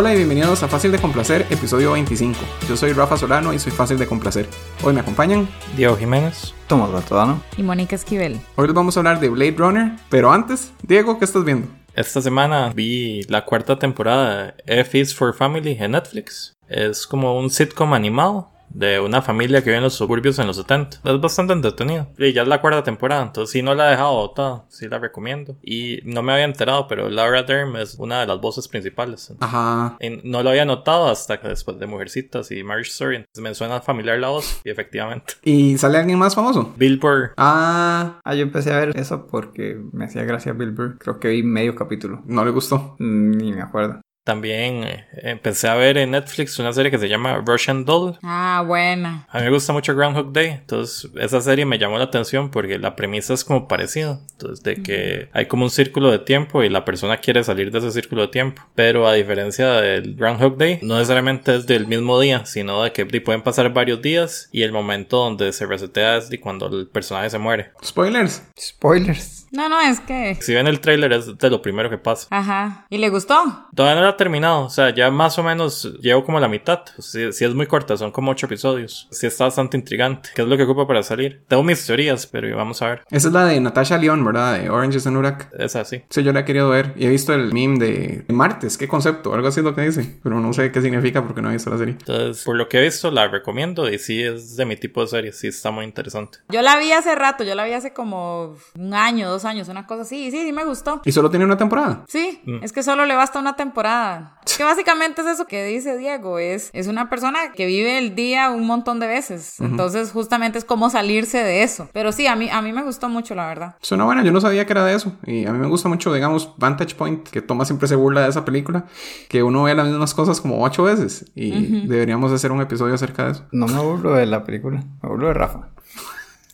Hola y bienvenidos a Fácil de Complacer, episodio 25. Yo soy Rafa Solano y soy fácil de complacer. Hoy me acompañan Diego Jiménez. Tomás Bertodano. Y Mónica Esquivel. Hoy les vamos a hablar de Blade Runner, pero antes, Diego, ¿qué estás viendo? Esta semana vi la cuarta temporada de F is for Family en Netflix. Es como un sitcom animado de una familia que vive en los suburbios en los 70. Es bastante entretenido. Y ya es la cuarta temporada, entonces si no la he dejado botada, sí la recomiendo. Y no me había enterado, pero Laura Dern es una de las voces principales. Ajá. Y no lo había notado hasta que después de Mujercitas y Marriage Story. Entonces me suena familiar la voz, y efectivamente. ¿Y sale alguien más famoso? Bill Burr. Ah, Ah, yo empecé a ver eso porque me hacía gracia Bill Burr. Creo que vi medio capítulo. no le gustó. Ni me acuerdo. También eh, empecé a ver en Netflix una serie que se llama Russian Doll. Ah, buena. A mí me gusta mucho Groundhog Day, entonces esa serie me llamó la atención porque la premisa es como parecida, entonces de que hay como un círculo de tiempo y la persona quiere salir de ese círculo de tiempo, pero a diferencia del Groundhog Day, no necesariamente es del mismo día, sino de que de, pueden pasar varios días y el momento donde se resetea es de cuando el personaje se muere. Spoilers. Spoilers. No, no, es que. Si ven el tráiler es de lo primero que pasa. Ajá. ¿Y le gustó? Todavía no la he terminado, o sea, ya más o menos llevo como la mitad. Si sí es muy corta, son como ocho episodios. Sí está bastante intrigante. ¿Qué es lo que ocupa para salir? Tengo mis teorías, pero vamos a ver. Esa es la de Natasha León, ¿verdad? De Orange is the New Black. Es así. Sí, yo la he querido ver y he visto el meme de martes, qué concepto, algo así es lo que dice, pero no sé qué significa porque no he visto la serie. Entonces, por lo que he visto, la recomiendo y sí es de mi tipo de serie, sí está muy interesante. Yo la vi hace rato, yo la vi hace como un año, dos años, una cosa así. Y sí, sí me gustó. Y solo tiene una temporada. Sí, es que solo le basta una temporada. Que básicamente es eso que dice Diego, es, es una persona que vive el día un montón de veces. Entonces, justamente es como salirse de eso. Pero sí, a mí, a mí me gustó mucho, la verdad. Suena buena, yo no sabía que era de eso. Y a mí me gusta mucho, digamos, Vantage Point, que Toma siempre se burla de esa película, que uno ve las mismas cosas como ocho veces. Y deberíamos hacer un episodio acerca de eso. No me burlo de la película, me burlo de Rafa.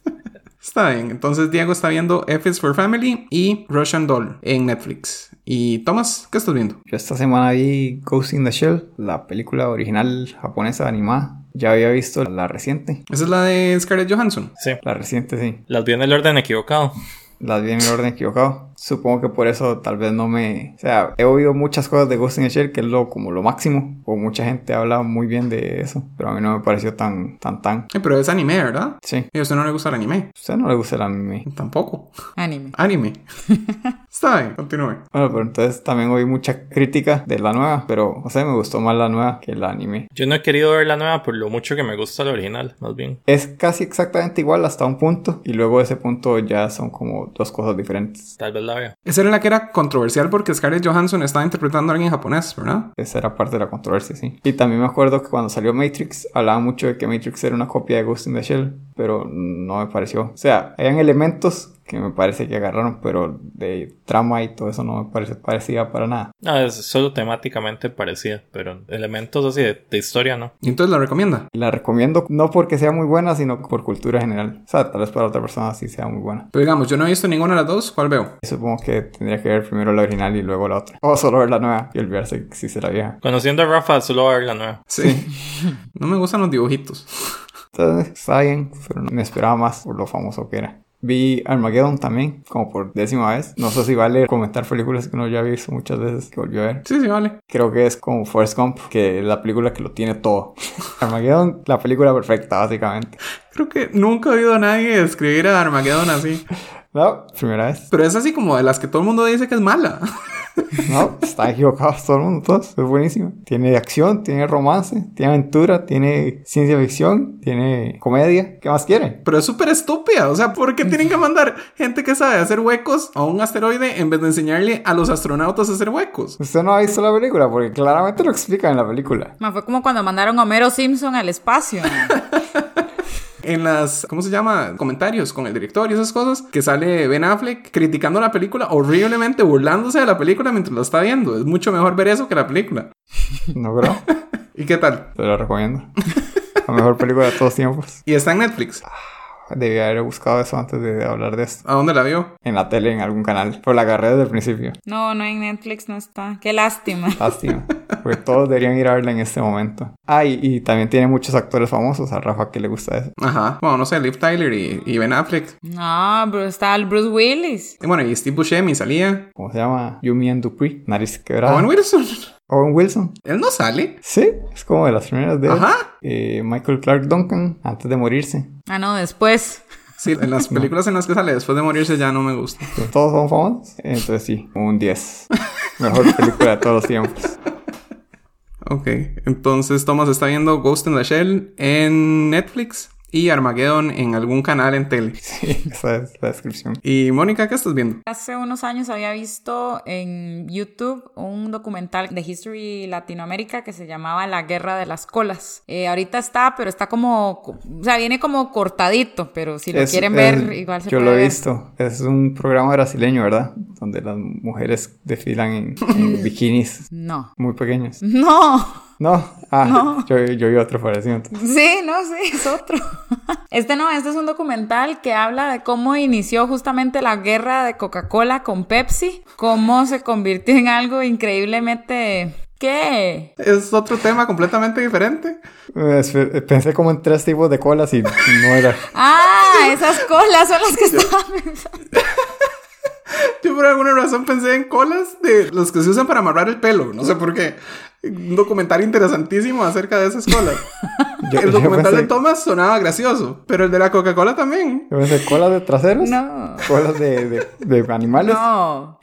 Está bien, entonces Diego está viendo F is for Family y Russian Doll en Netflix. Y Tomás, ¿qué estás viendo? Yo esta semana vi Ghost in the Shell, la película original japonesa animada. Ya había visto la reciente. Esa es la de Scarlett Johansson. Sí, La reciente, sí. las vi en el orden equivocado. Las vi en el orden equivocado. Supongo que por eso tal vez no me... O sea, he oído muchas cosas de Ghost in the Shell, que es lo, como lo máximo. O mucha gente habla muy bien de eso. Pero a mí no me pareció tan, tan, tan. Eh, pero es anime, ¿verdad? Sí. Y a usted no le gusta el anime. A usted no le gusta el anime. Tampoco. Anime. Anime. está bien, continúe. Bueno, pero entonces también oí mucha crítica de la nueva. Pero, o sea, me gustó más la nueva que el anime. Yo no he querido ver la nueva por lo mucho que me gusta la original, más bien. Es casi exactamente igual hasta un punto. Y luego de ese punto ya son como dos cosas diferentes. Tal vez la. Esa era la que era controversial porque Scarlett Johansson estaba interpretando a alguien japonés, ¿verdad? Esa era parte de la controversia, sí. Y también me acuerdo que cuando salió Matrix, hablaba mucho de que Matrix era una copia de Ghost in the Shell, pero no me pareció. O sea, hayan elementos que me parece que agarraron, pero de trama y todo eso no me parece parecida para nada. No, es solo temáticamente parecida, pero elementos así de, de historia no. Y entonces la recomienda. Y la recomiendo no porque sea muy buena, sino por cultura general. O sea, tal vez para otra persona sí sea muy buena. Pero digamos, yo no he visto ninguna de las dos. ¿Cuál veo? Supongo que tendría que ver primero la original y luego la otra. O solo ver la nueva y olvidarse si será vieja. Conociendo a Rafa, solo va a ver la nueva. Sí. no me gustan los dibujitos. Entonces, está bien, pero no me esperaba más por lo famoso que era. Vi Armageddon también, como por décima vez. No sé si vale comentar películas que uno ya ha visto muchas veces que volvió a ver. Sí, sí, vale. Creo que es como Forrest Gump, que es la película que lo tiene todo. Armageddon, la película perfecta, básicamente. Creo que nunca he oído a nadie escribir a Armageddon así. No, primera vez. Pero es así como de las que todo el mundo dice que es mala. No, está equivocado todo el mundo, todos. Es buenísimo. Tiene acción, tiene romance, tiene aventura, tiene ciencia ficción, tiene comedia. ¿Qué más quiere? Pero es súper estúpida. O sea, ¿por qué tienen que mandar gente que sabe hacer huecos a un asteroide en vez de enseñarle a los astronautas a hacer huecos? Usted no ha visto la película porque claramente lo explican en la película. Ma, fue como cuando mandaron a Homero Simpson al espacio. en las, ¿cómo se llama? Comentarios con el director y esas cosas, que sale Ben Affleck criticando la película horriblemente, burlándose de la película mientras lo está viendo. Es mucho mejor ver eso que la película. No creo. ¿Y qué tal? Te lo recomiendo. La mejor película de todos tiempos. Y está en Netflix. Debí haber buscado eso antes de hablar de esto. ¿A dónde la vio? En la tele, en algún canal. Pero la agarré desde el principio. No, no en Netflix no está. Qué lástima. Lástima. Porque todos deberían ir a verla en este momento. Ah, y, y también tiene muchos actores famosos. A Rafa que le gusta eso. Ajá. Bueno, no sé, Liv Tyler y, y Ben Affleck. No, bro, está el Bruce Willis. Y bueno, y Steve Buscemi salía. ¿Cómo se llama? Yumi and Dupree. Nariz quebrada. Owen Wilson. Owen Wilson. Él no sale. Sí, es como de las primeras de. Ajá. Eh, Michael Clark Duncan, antes de morirse. Ah, no, después. Sí, en las películas en las que sale después de morirse ya no me gusta. Todos son famosos. Entonces sí, un 10. Mejor película de todos los tiempos. Ok, entonces Thomas está viendo Ghost in the Shell en Netflix y Armageddon en algún canal en tele. Sí, esa es la descripción. Y Mónica, ¿qué estás viendo? Hace unos años había visto en YouTube un documental de History Latinoamérica que se llamaba La Guerra de las Colas. Eh, ahorita está, pero está como, o sea, viene como cortadito, pero si lo Es- quieren es- ver, igual se Yo puede lo he ver. visto. Es un programa brasileño, ¿verdad? Donde las mujeres desfilan en, en bikinis No. muy pequeños. No. No, ah, No. Yo, yo vi otro parecido. entonces. Sí, no, sí, es otro. Este no, este es un documental que habla de cómo inició justamente la guerra de Coca-Cola con Pepsi, cómo se convirtió en algo increíblemente... ¿Qué? Es otro tema completamente diferente. Eh, Pensé como en tres tipos de colas y no era. Ah, esas colas son las que estaban pensando. Yo por alguna razón pensé en colas de los que se usan para amarrar el pelo. No sé por qué. Un documental interesantísimo acerca de esas colas. Yo- el documental pensé- de Thomas sonaba gracioso, pero el de la Coca-Cola también. Yo pensé colas de traseros. No. Colas de, de, de animales. No.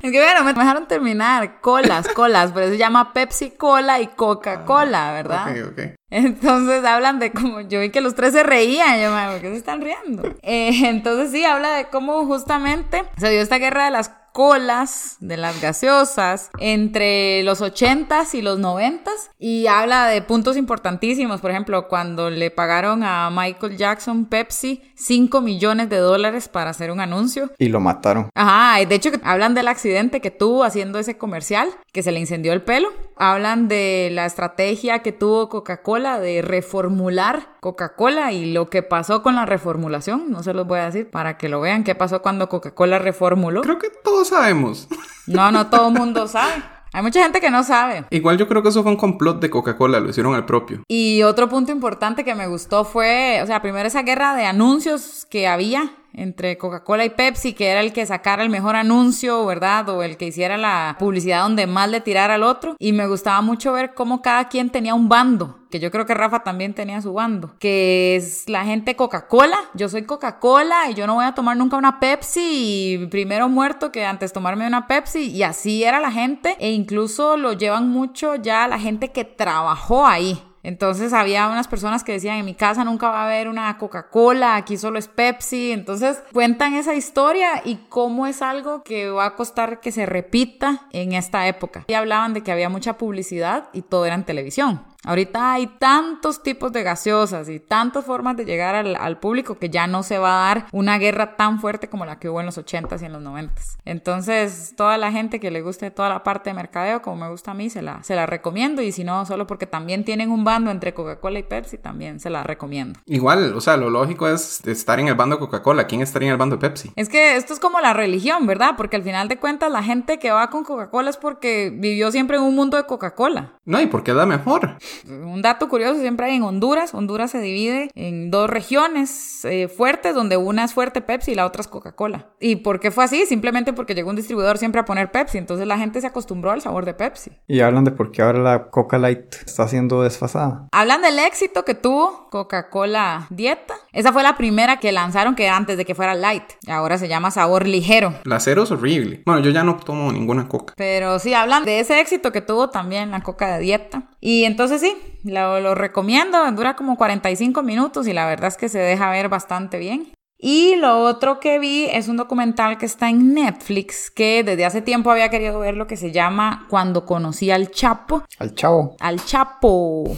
Es que bueno, me dejaron terminar. Colas, colas, pero se llama Pepsi Cola y Coca-Cola, ¿verdad? Ok, ok. Entonces hablan de cómo yo vi que los tres se reían, yo me ¿por qué se están riendo? Eh, entonces sí, habla de cómo justamente se dio esta guerra de las colas, de las gaseosas, entre los 80s y los 90s, y habla de puntos importantísimos, por ejemplo, cuando le pagaron a Michael Jackson Pepsi 5 millones de dólares para hacer un anuncio. Y lo mataron. Ajá, y de hecho hablan del accidente que tuvo haciendo ese comercial, que se le incendió el pelo. Hablan de la estrategia que tuvo Coca-Cola de reformular Coca-Cola y lo que pasó con la reformulación. No se los voy a decir para que lo vean qué pasó cuando Coca-Cola reformuló. Creo que todos sabemos. No, no todo el mundo sabe. Hay mucha gente que no sabe. Igual yo creo que eso fue un complot de Coca-Cola, lo hicieron al propio. Y otro punto importante que me gustó fue, o sea, primero esa guerra de anuncios que había entre Coca-Cola y Pepsi, que era el que sacara el mejor anuncio, ¿verdad? O el que hiciera la publicidad donde más le tirara al otro. Y me gustaba mucho ver cómo cada quien tenía un bando, que yo creo que Rafa también tenía su bando, que es la gente Coca-Cola. Yo soy Coca-Cola y yo no voy a tomar nunca una Pepsi y primero muerto que antes tomarme una Pepsi. Y así era la gente e incluso lo llevan mucho ya la gente que trabajó ahí. Entonces había unas personas que decían, en mi casa nunca va a haber una Coca-Cola, aquí solo es Pepsi. Entonces cuentan esa historia y cómo es algo que va a costar que se repita en esta época. Y hablaban de que había mucha publicidad y todo era en televisión. Ahorita hay tantos tipos de gaseosas y tantas formas de llegar al, al público que ya no se va a dar una guerra tan fuerte como la que hubo en los 80s y en los 90s. Entonces, toda la gente que le guste toda la parte de mercadeo, como me gusta a mí, se la, se la recomiendo. Y si no, solo porque también tienen un bando entre Coca-Cola y Pepsi, también se la recomiendo. Igual, o sea, lo lógico es estar en el bando Coca-Cola. ¿Quién estaría en el bando de Pepsi? Es que esto es como la religión, ¿verdad? Porque al final de cuentas la gente que va con Coca-Cola es porque vivió siempre en un mundo de Coca-Cola. No, ¿y por qué da mejor? Un dato curioso siempre hay en Honduras. Honduras se divide en dos regiones eh, fuertes, donde una es fuerte Pepsi y la otra es Coca-Cola. ¿Y por qué fue así? Simplemente porque llegó un distribuidor siempre a poner Pepsi. Entonces la gente se acostumbró al sabor de Pepsi. Y hablan de por qué ahora la Coca Light está siendo desfasada. Hablan del éxito que tuvo Coca-Cola Dieta. Esa fue la primera que lanzaron que antes de que fuera light. Ahora se llama sabor ligero. La cero es horrible. Bueno, yo ya no tomo ninguna coca. Pero sí, hablan de ese éxito que tuvo también la coca de dieta. Y entonces sí, lo, lo recomiendo. Dura como 45 minutos y la verdad es que se deja ver bastante bien. Y lo otro que vi es un documental que está en Netflix que desde hace tiempo había querido ver lo que se llama Cuando conocí al Chapo. Al chavo. Al Chapo.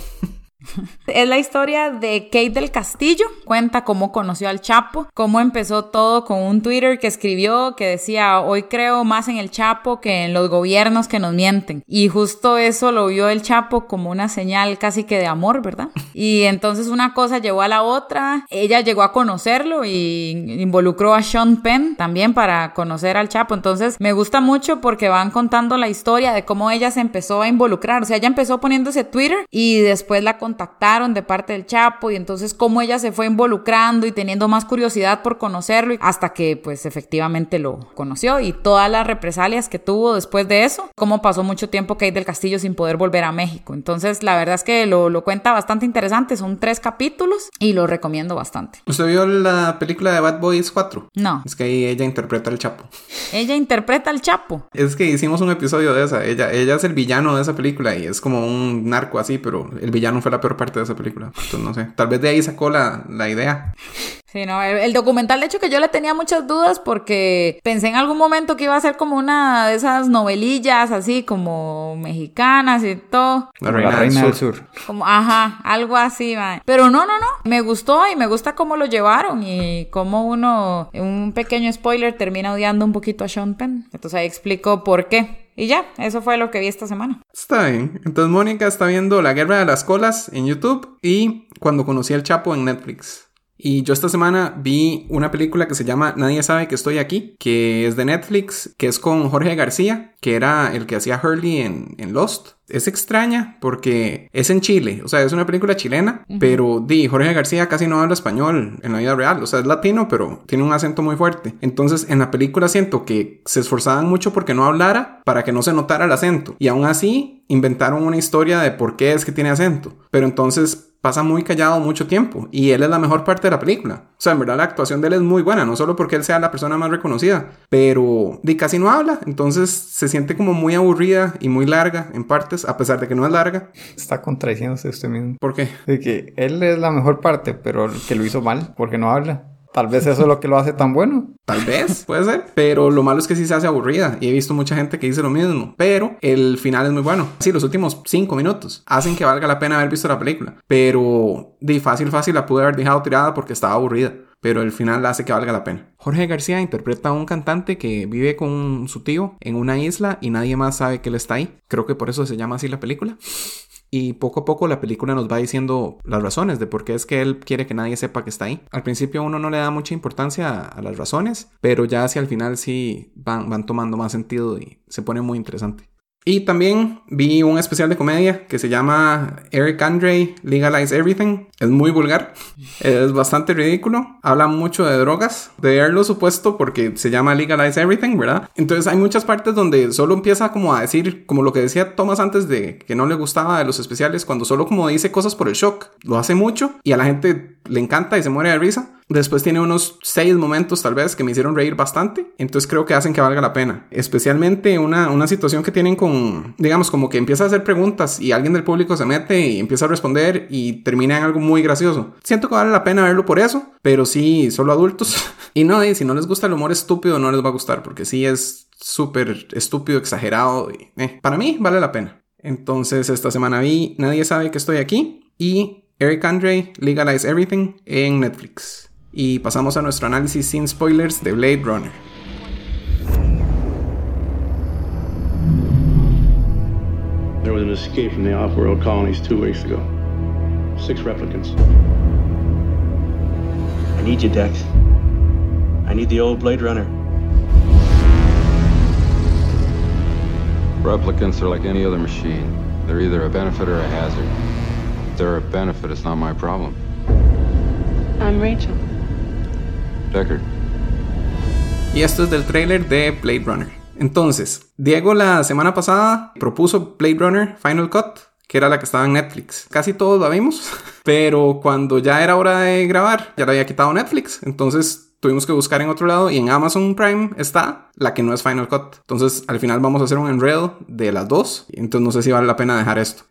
Es la historia de Kate del Castillo. Cuenta cómo conoció al Chapo, cómo empezó todo con un Twitter que escribió que decía, hoy creo más en el Chapo que en los gobiernos que nos mienten. Y justo eso lo vio el Chapo como una señal casi que de amor, ¿verdad? Y entonces una cosa llevó a la otra. Ella llegó a conocerlo y involucró a Sean Penn también para conocer al Chapo. Entonces me gusta mucho porque van contando la historia de cómo ella se empezó a involucrar. O sea, ella empezó poniéndose Twitter y después la contactaron de parte del Chapo y entonces cómo ella se fue involucrando y teniendo más curiosidad por conocerlo hasta que pues efectivamente lo conoció y todas las represalias que tuvo después de eso, cómo pasó mucho tiempo Kate del Castillo sin poder volver a México. Entonces la verdad es que lo, lo cuenta bastante interesante, son tres capítulos y lo recomiendo bastante. ¿Usted vio la película de Bad Boys 4? No. Es que ahí ella interpreta al Chapo. Ella interpreta al Chapo. Es que hicimos un episodio de esa. Ella, ella es el villano de esa película y es como un narco así, pero el villano fue la peor parte de esa película. Entonces no sé. Tal vez de ahí sacó la, la idea. Sí, no, el, el documental de hecho que yo le tenía muchas dudas porque pensé en algún momento que iba a ser como una de esas novelillas así como mexicanas y todo. La reina, la reina del del sur. sur. Como, ajá, algo así, va. Pero no, no, no. Me gustó y me gusta cómo lo llevaron y cómo uno, un pequeño spoiler, termina odiando un poquito a Sean Penn. Entonces ahí explico por qué. Y ya, eso fue lo que vi esta semana. Está bien. Entonces Mónica está viendo La Guerra de las Colas en YouTube y Cuando conocí al Chapo en Netflix. Y yo esta semana vi una película que se llama Nadie sabe que estoy aquí, que es de Netflix, que es con Jorge García, que era el que hacía Hurley en, en Lost. Es extraña porque es en Chile, o sea, es una película chilena, pero di, Jorge García casi no habla español en la vida real, o sea, es latino, pero tiene un acento muy fuerte. Entonces, en la película siento que se esforzaban mucho porque no hablara para que no se notara el acento. Y aún así, inventaron una historia de por qué es que tiene acento. Pero entonces pasa muy callado mucho tiempo y él es la mejor parte de la película. O sea, en verdad la actuación de él es muy buena, no solo porque él sea la persona más reconocida, pero di casi no habla, entonces se siente como muy aburrida y muy larga en partes, a pesar de que no es larga. Está contradiciéndose usted mismo. ¿Por qué? De que él es la mejor parte, pero que lo hizo mal, porque no habla. Tal vez eso es lo que lo hace tan bueno. Tal vez, puede ser. Pero lo malo es que sí se hace aburrida. Y he visto mucha gente que dice lo mismo. Pero el final es muy bueno. Sí, los últimos cinco minutos hacen que valga la pena haber visto la película. Pero de fácil, fácil la pude haber dejado tirada porque estaba aburrida. Pero el final hace que valga la pena. Jorge García interpreta a un cantante que vive con su tío en una isla y nadie más sabe que él está ahí. Creo que por eso se llama así la película. Y poco a poco la película nos va diciendo las razones de por qué es que él quiere que nadie sepa que está ahí. Al principio uno no le da mucha importancia a, las razones, pero ya hacia el final sí van, van tomando más sentido y se pone muy interesante. Y también vi un especial de comedia que se llama Eric Andre Legalize Everything. Es muy vulgar, es bastante ridículo, habla mucho de drogas, de haberlo supuesto porque se llama Legalize Everything, ¿verdad? Entonces hay muchas partes donde solo empieza como a decir, como lo que decía Thomas antes de que no le gustaba de los especiales, cuando solo como dice cosas por el shock. Lo hace mucho y a la gente le encanta y se muere de risa. Después tiene unos seis momentos tal vez que me hicieron reír bastante. Entonces creo que hacen que valga la pena. Especialmente una, una situación que tienen con, digamos, como que empieza a hacer preguntas y alguien del público se mete y empieza a responder y termina en algo muy gracioso. Siento que vale la pena verlo por eso, pero sí, solo adultos. y no, si no les gusta el humor estúpido, no les va a gustar porque sí es súper estúpido, exagerado. Eh, para mí vale la pena. Entonces esta semana vi Nadie sabe que estoy aquí y Eric Andre Legalize Everything en Netflix. Y pasamos a nuestro análisis sin spoilers de Blade Runner. There was escape from the off-world colonies two weeks ago. Six replicants. I need you, Dex. I need the old Blade Runner. Replicants are like any other machine. They're either a benefit or a hazard. If they're a benefit, it's not my problem. I'm Rachel. Deckard. Y esto es del tráiler de Blade Runner. Entonces, Diego la semana pasada propuso Blade Runner Final Cut, que era la que estaba en Netflix. Casi todos la vimos, pero cuando ya era hora de grabar, ya la había quitado Netflix. Entonces tuvimos que buscar en otro lado y en Amazon Prime está la que no es Final Cut. Entonces al final vamos a hacer un enredo de las dos. Entonces no sé si vale la pena dejar esto.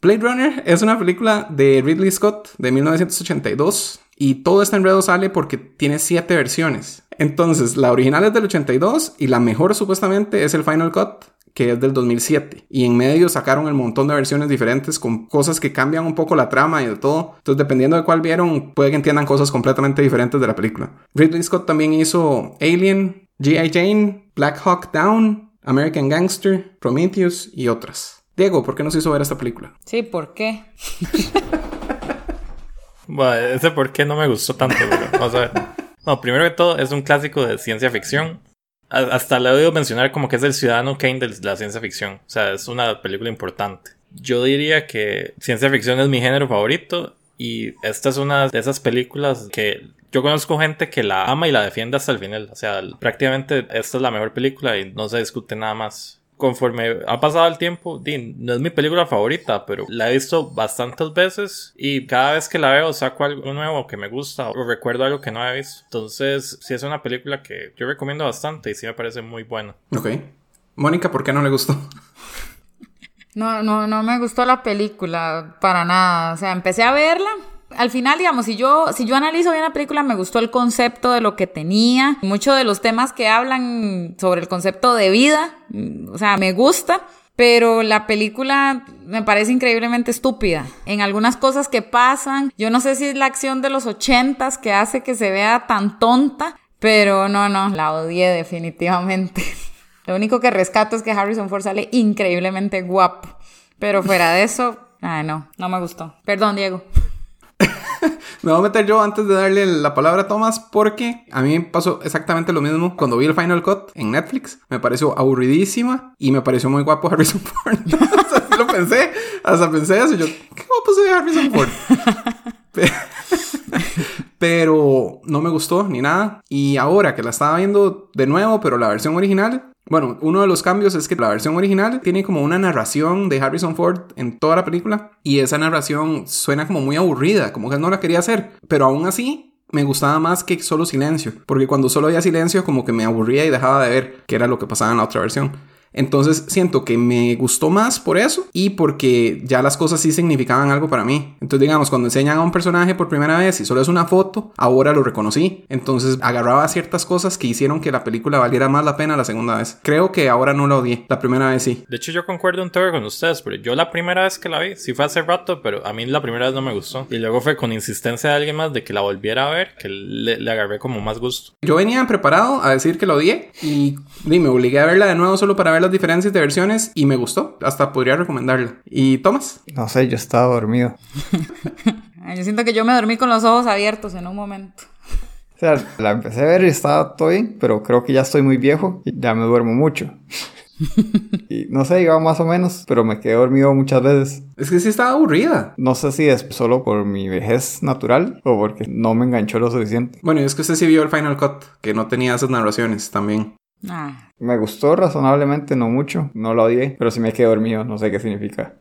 Blade Runner es una película de Ridley Scott de 1982 y todo este enredo sale porque tiene siete versiones. Entonces, la original es del 82 y la mejor supuestamente es el Final Cut, que es del 2007. Y en medio sacaron el montón de versiones diferentes con cosas que cambian un poco la trama y de todo. Entonces, dependiendo de cuál vieron, puede que entiendan cosas completamente diferentes de la película. Ridley Scott también hizo Alien, G.I. Jane, Black Hawk Down, American Gangster, Prometheus y otras. Diego, ¿por qué nos hizo ver esta película? Sí, ¿por qué? Bueno, ese por qué no me gustó tanto, pero vamos a ver. Primero que todo, es un clásico de ciencia ficción. Hasta le he oído mencionar como que es el ciudadano Kane de la ciencia ficción. O sea, es una película importante. Yo diría que ciencia ficción es mi género favorito y esta es una de esas películas que yo conozco gente que la ama y la defiende hasta el final. O sea, prácticamente esta es la mejor película y no se discute nada más. Conforme ha pasado el tiempo, no es mi película favorita, pero la he visto bastantes veces y cada vez que la veo saco algo nuevo que me gusta o recuerdo algo que no he visto. Entonces, sí es una película que yo recomiendo bastante y sí me parece muy buena. Ok. Mónica, ¿por qué no le gustó? No, no, no me gustó la película para nada. O sea, empecé a verla. Al final, digamos, si yo, si yo analizo bien la película, me gustó el concepto de lo que tenía. Muchos de los temas que hablan sobre el concepto de vida. mm, O sea, me gusta. Pero la película me parece increíblemente estúpida. En algunas cosas que pasan, yo no sé si es la acción de los ochentas que hace que se vea tan tonta, pero no, no, la odié definitivamente. Lo único que rescato es que Harrison Ford sale increíblemente guapo. Pero fuera de eso, ay no, no me gustó. Perdón, Diego. Me voy a meter yo antes de darle la palabra a Tomás porque a mí pasó exactamente lo mismo cuando vi el Final Cut en Netflix. Me pareció aburridísima y me pareció muy guapo Harrison Ford. o sea, sí lo pensé, hasta pensé eso. y Yo, qué guapo soy Harrison Ford. Pe- pero no me gustó ni nada. Y ahora que la estaba viendo de nuevo, pero la versión original, bueno, uno de los cambios es que la versión original tiene como una narración de Harrison Ford en toda la película y esa narración suena como muy aburrida, como que no la quería hacer, pero aún así me gustaba más que solo silencio, porque cuando solo había silencio como que me aburría y dejaba de ver qué era lo que pasaba en la otra versión. Entonces siento que me gustó más por eso y porque ya las cosas sí significaban algo para mí. Entonces digamos, cuando enseñan a un personaje por primera vez y solo es una foto, ahora lo reconocí. Entonces agarraba ciertas cosas que hicieron que la película valiera más la pena la segunda vez. Creo que ahora no la odié, la primera vez sí. De hecho, yo concuerdo un toque con ustedes, pero yo la primera vez que la vi, sí fue hace rato, pero a mí la primera vez no me gustó. Y luego fue con insistencia de alguien más de que la volviera a ver, que le, le agarré como más gusto. Yo venía preparado a decir que lo odié y, y me obligué a verla de nuevo solo para ver las diferencias de versiones y me gustó. Hasta podría recomendarla. ¿Y Thomas? No sé, yo estaba dormido. Yo siento que yo me dormí con los ojos abiertos en un momento. O sea, la empecé a ver y estaba todo bien, pero creo que ya estoy muy viejo y ya me duermo mucho. y no sé, iba más o menos, pero me quedé dormido muchas veces. Es que sí estaba aburrida. No sé si es solo por mi vejez natural o porque no me enganchó lo suficiente. Bueno, y es que usted sí vio el Final Cut, que no tenía esas narraciones también. Ah, Me gustó razonablemente, no mucho, no lo odié, pero sí me quedé dormido, no sé qué significa.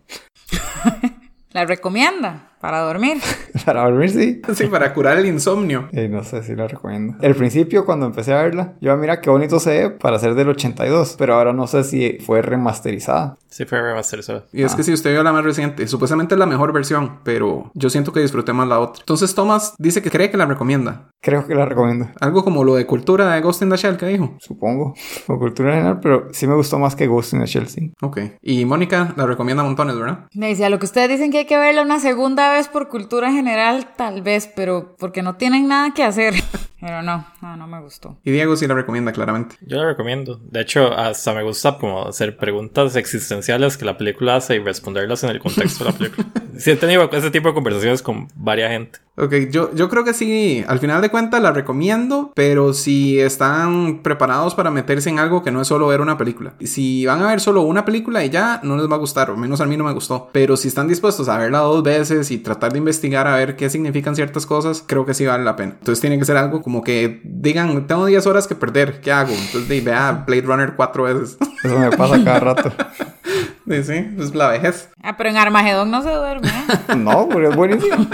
la recomienda para dormir. Para dormir sí. Sí, para curar el insomnio. Eh, no sé si la recomiendo. El principio, cuando empecé a verla, yo mira qué bonito se ve para ser del 82, pero ahora no sé si fue remasterizada. Sí fue remasterizado. Y es que si usted vio la más reciente, supuestamente es la mejor versión, pero yo siento que disfruté más la otra. Entonces Thomas dice que cree que la recomienda. Creo que la recomiendo. Algo como lo de cultura de Ghost in the Shell que dijo. Supongo. O cultura general, pero sí me gustó más que Ghost in the Shell, sí. Ok. Y Mónica la recomienda montones, ¿verdad? Me decía, lo que ustedes dicen que hay que verla una segunda vez por cultura general, tal vez, pero porque no tienen nada que hacer. Pero no, no, no me gustó. Y Diego sí la recomienda claramente. Yo la recomiendo. De hecho, hasta me gusta como hacer preguntas existenciales que la película hace y responderlas en el contexto de la película. Sí he tenido ese tipo de conversaciones con varias gente. Ok, yo, yo creo que sí, al final de cuentas la recomiendo, pero si están preparados para meterse en algo que no es solo ver una película. Si van a ver solo una película y ya, no les va a gustar, o menos a mí no me gustó. Pero si están dispuestos a verla dos veces y tratar de investigar a ver qué significan ciertas cosas, creo que sí vale la pena. Entonces tiene que ser algo como que digan, tengo 10 horas que perder, ¿qué hago? Entonces de, vea Blade Runner cuatro veces. Eso me pasa cada rato. sí, sí, es la vejez. Ah, pero en Armagedón no se duerme. ¿eh? No, pero es buenísimo.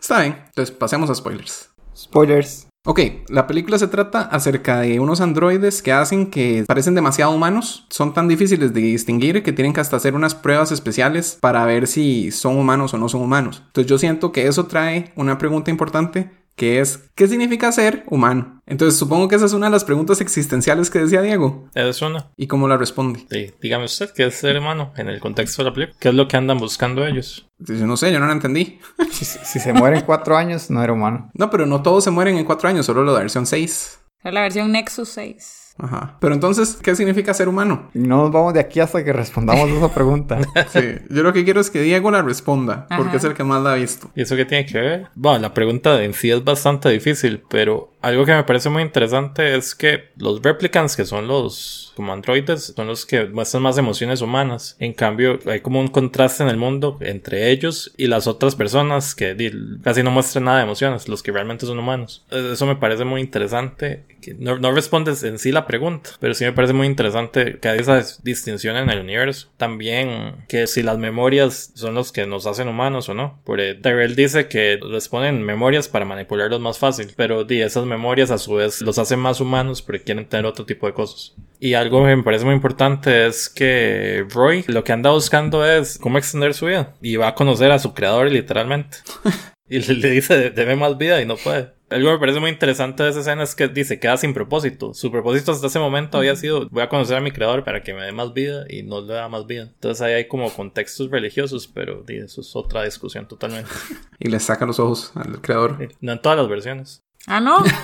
Está bien, entonces pasemos a spoilers. Spoilers. Ok, la película se trata acerca de unos androides que hacen que parecen demasiado humanos, son tan difíciles de distinguir que tienen que hasta hacer unas pruebas especiales para ver si son humanos o no son humanos. Entonces yo siento que eso trae una pregunta importante que es ¿qué significa ser humano? Entonces supongo que esa es una de las preguntas existenciales que decía Diego. Es una. ¿Y cómo la responde? Sí, dígame usted, ¿qué es ser humano en el contexto de la película? ¿Qué es lo que andan buscando ellos? Yo no sé, yo no la entendí. Si, si se muere en cuatro años, no era humano. No, pero no todos se mueren en cuatro años, solo la versión 6. Es la versión Nexus 6. Ajá. Pero entonces, ¿qué significa ser humano? No nos vamos de aquí hasta que respondamos esa pregunta. Sí, yo lo que quiero es que Diego la responda, porque Ajá. es el que más la ha visto. ¿Y eso qué tiene que ver? Bueno, la pregunta en sí es bastante difícil, pero algo que me parece muy interesante es que los replicants, que son los como androides, son los que muestran más emociones humanas. En cambio, hay como un contraste en el mundo entre ellos y las otras personas que casi no muestran nada de emociones, los que realmente son humanos. Eso me parece muy interesante. No, no respondes en sí la pregunta, pero sí me parece muy interesante que hay esa dis- distinción en el universo. También que si las memorias son los que nos hacen humanos o no. Porque Tyrell dice que les ponen memorias para manipularlos más fácil, pero di, esas memorias a su vez los hacen más humanos porque quieren tener otro tipo de cosas. Y algo que me parece muy importante es que Roy lo que anda buscando es cómo extender su vida. Y va a conocer a su creador literalmente. Y le, dice, deme más vida y no puede. Algo que me parece muy interesante de esa escena es que dice, queda sin propósito. Su propósito hasta ese momento había sido, voy a conocer a mi creador para que me dé más vida y no le da más vida. Entonces ahí hay como contextos religiosos, pero eso es otra discusión totalmente. Y le saca los ojos al creador. No en todas las versiones. Ah, no.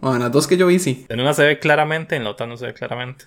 Bueno, en las dos que yo vi, sí. En una se ve claramente, en la otra no se ve claramente.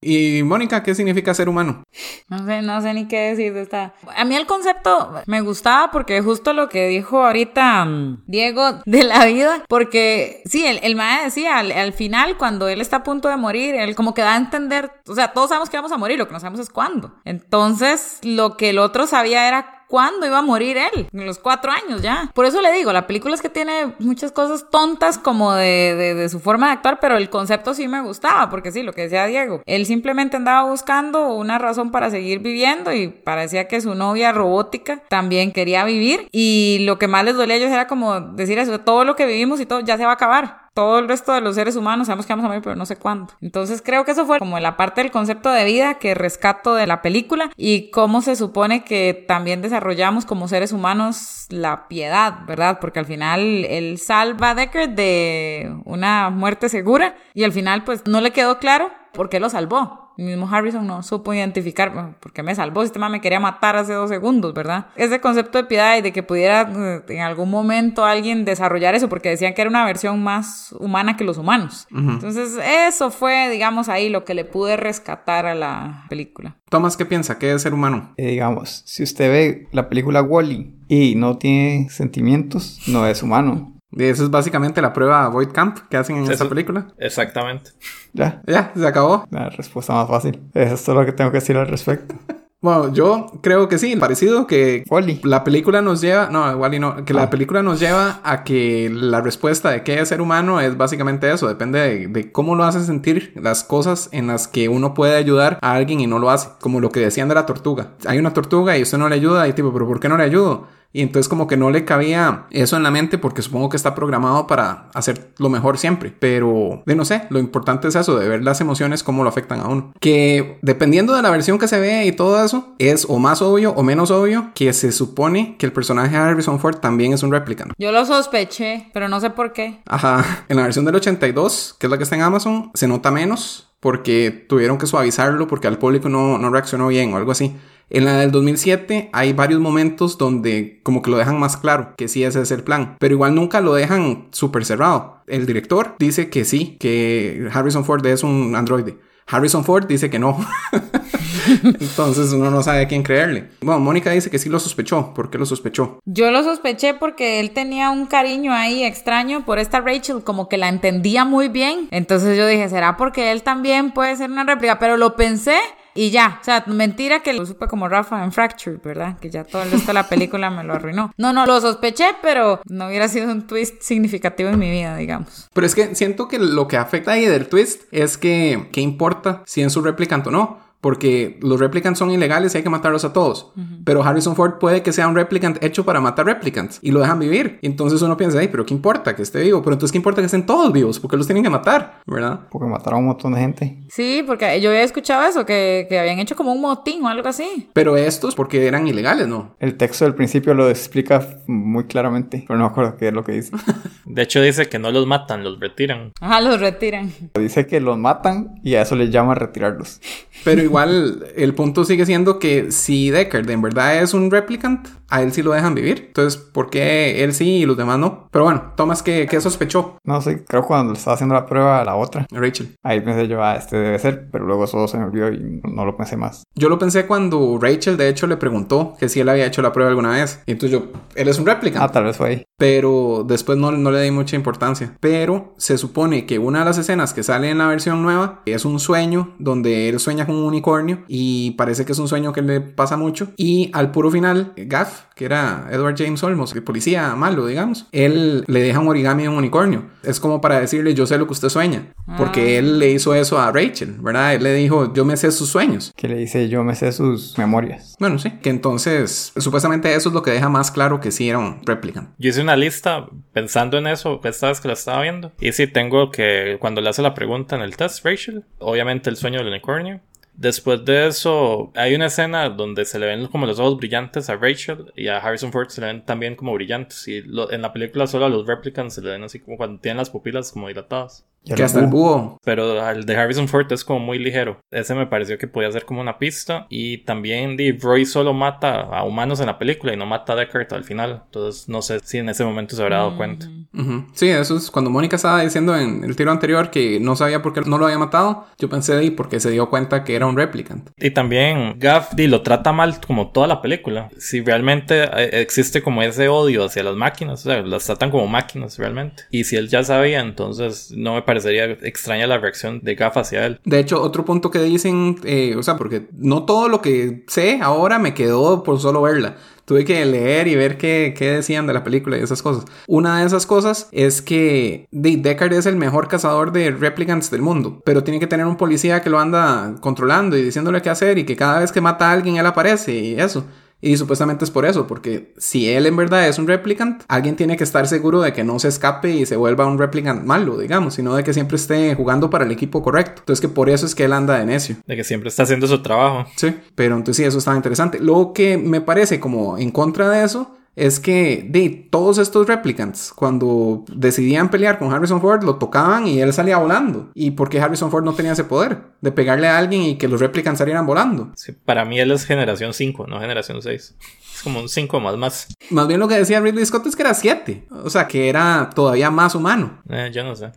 Y Mónica, ¿qué significa ser humano? No sé, no sé ni qué decir de esta. A mí el concepto me gustaba porque justo lo que dijo ahorita mm, Diego de la vida, porque sí, el, el mae decía al, al final, cuando él está a punto de morir, él como que da a entender, o sea, todos sabemos que vamos a morir, lo que no sabemos es cuándo. Entonces, lo que el otro sabía era cuándo iba a morir él, en los cuatro años ya. Por eso le digo, la película es que tiene muchas cosas tontas como de, de, de su forma de actuar, pero el concepto sí me gustaba, porque sí, lo que decía Diego, él simplemente andaba buscando una razón para seguir viviendo y parecía que su novia robótica también quería vivir y lo que más les dolía a ellos era como decir eso, todo lo que vivimos y todo ya se va a acabar todo el resto de los seres humanos sabemos que vamos a morir, pero no sé cuándo. Entonces creo que eso fue como la parte del concepto de vida que rescato de la película y cómo se supone que también desarrollamos como seres humanos la piedad, ¿verdad? Porque al final él salva a Deckard de una muerte segura y al final pues no le quedó claro por qué lo salvó. El mismo Harrison no supo identificar bueno, por qué me salvó, si este man me quería matar hace dos segundos, ¿verdad? Ese concepto de piedad y de que pudiera eh, en algún momento alguien desarrollar eso, porque decían que era una versión más humana que los humanos. Entonces, eso fue, digamos, ahí lo que le pude rescatar a la película. Tomás, ¿qué piensa? ¿Qué es ser humano? Eh, digamos, si usted ve la película Wally y no tiene sentimientos, no es humano. Y esa es básicamente la prueba Void Camp que hacen en Eso- esta película. Exactamente. Ya, Ya, se acabó. la respuesta más fácil. Eso es todo lo que tengo que decir al respecto. Bueno, yo creo que sí, parecido que Wally. la película nos lleva, no, Wally no, que la película nos lleva a que la respuesta de qué es ser humano es básicamente eso, depende de, de cómo lo hace sentir las cosas en las que uno puede ayudar a alguien y no lo hace, como lo que decían de la tortuga. Hay una tortuga y usted no le ayuda y tipo, pero ¿por qué no le ayudo? Y entonces como que no le cabía eso en la mente porque supongo que está programado para hacer lo mejor siempre. Pero de no sé, lo importante es eso, de ver las emociones, cómo lo afectan a uno. Que dependiendo de la versión que se ve y todo eso, es o más obvio o menos obvio que se supone que el personaje de Harrison Ford también es un replicant. Yo lo sospeché, pero no sé por qué. Ajá, en la versión del 82, que es la que está en Amazon, se nota menos porque tuvieron que suavizarlo porque al público no, no reaccionó bien o algo así. En la del 2007 hay varios momentos donde como que lo dejan más claro, que sí ese es el plan, pero igual nunca lo dejan súper cerrado. El director dice que sí, que Harrison Ford es un androide. Harrison Ford dice que no. Entonces uno no sabe a quién creerle. Bueno, Mónica dice que sí lo sospechó. ¿Por qué lo sospechó? Yo lo sospeché porque él tenía un cariño ahí extraño por esta Rachel, como que la entendía muy bien. Entonces yo dije, ¿será porque él también puede ser una réplica? Pero lo pensé y ya. O sea, mentira que lo supe como Rafa en Fracture, ¿verdad? Que ya todo el resto de la película me lo arruinó. No, no, lo sospeché, pero no hubiera sido un twist significativo en mi vida, digamos. Pero es que siento que lo que afecta ahí del twist es que, ¿qué importa si es un replicant o no? Porque los replicants son ilegales y hay que matarlos a todos. Pero Harrison Ford puede que sea un replicant hecho para matar replicants y lo dejan vivir. Y entonces uno piensa, ay, pero ¿qué importa que esté vivo? Pero entonces, ¿qué importa que estén todos vivos? Porque los tienen que matar, ¿verdad? Porque mataron a un montón de gente. Sí, porque yo había escuchado eso, que, que habían hecho como un motín o algo así. Pero estos, porque eran ilegales, ¿no? El texto del principio lo explica muy claramente, pero no me acuerdo qué es lo que dice. De hecho dice que no los matan, los retiran. Ajá, los retiran. dice que los matan y a eso les llama retirarlos. Pero igual, el punto sigue siendo que si Deckard en verdad es un replicant, a él sí lo dejan vivir. Entonces, ¿por qué él sí y los demás no? Pero bueno, Thomas, ¿qué, qué sospechó? No sé, creo que cuando estaba haciendo la prueba a la otra, Rachel. ahí pensé yo, ah, este debe ser, pero luego eso se me olvidó y no lo pensé más. Yo lo pensé cuando Rachel, de hecho, le preguntó que si él había hecho la prueba alguna vez. Y entonces yo, él es un replicant. Ah, tal vez fue ahí. Pero después no, no le di mucha importancia. Pero se supone que una de las escenas que sale en la versión nueva es un sueño donde él sueña con un unicornio y parece que es un sueño que le pasa mucho. Y al puro final, Gaff, que era Edward James Olmos, el policía malo, digamos, él le deja un origami de un unicornio. Es como para decirle, yo sé lo que usted sueña. Porque él le hizo eso a Rachel, ¿verdad? Él le dijo, yo me sé sus sueños. Que le dice, yo me sé sus memorias. Bueno, sí. Que entonces, supuestamente eso es lo que deja más claro que sí era un replicant. Yo hice una lista pensando en eso esta vez que la estaba viendo. Y sí, tengo que, cuando le hace la pregunta en el test, Rachel, obviamente el sueño del unicornio. Después de eso, hay una escena donde se le ven como los ojos brillantes a Rachel y a Harrison Ford se le ven también como brillantes. Y lo- en la película solo a los replicants se le ven así como cuando tienen las pupilas como dilatadas. Y Que hasta el búho. Pero el de Harrison Ford es como muy ligero. Ese me pareció que podía ser como una pista. Y también Roy solo mata a humanos en la película y no mata a Deckard al final. Entonces no sé si en ese momento se habrá dado cuenta. Ujú. Sí, eso es cuando Mónica estaba diciendo en el tiro anterior que no sabía por qué no lo había matado. Yo pensé de ahí porque se dio cuenta que era un replicant. Y también Gaff di, lo trata mal como toda la película. Si realmente eh, existe como ese odio hacia las máquinas, o sea, las tratan como máquinas realmente. Y si él ya sabía, entonces no me parecería extraña la reacción de Gaff hacia él. De hecho, otro punto que dicen, eh, o sea, porque no todo lo que sé ahora me quedó por solo verla. Tuve que leer y ver qué, qué decían de la película y esas cosas. Una de esas cosas es que de- Deckard es el mejor cazador de replicants del mundo, pero tiene que tener un policía que lo anda controlando y diciéndole qué hacer y que cada vez que mata a alguien él aparece y eso. Y supuestamente es por eso, porque si él en verdad es un replicant, alguien tiene que estar seguro de que no se escape y se vuelva un replicant malo, digamos, sino de que siempre esté jugando para el equipo correcto. Entonces que por eso es que él anda de necio. De que siempre está haciendo su trabajo. Sí, pero entonces sí, eso estaba interesante. Lo que me parece como en contra de eso es que de todos estos replicants, cuando decidían pelear con Harrison Ford, lo tocaban y él salía volando. ¿Y por qué Harrison Ford no tenía ese poder de pegarle a alguien y que los replicants salieran volando? Sí, para mí él es generación 5, no generación 6. Es como un 5 más más. Más bien lo que decía Ridley Scott es que era 7, o sea, que era todavía más humano. Eh, yo no sé.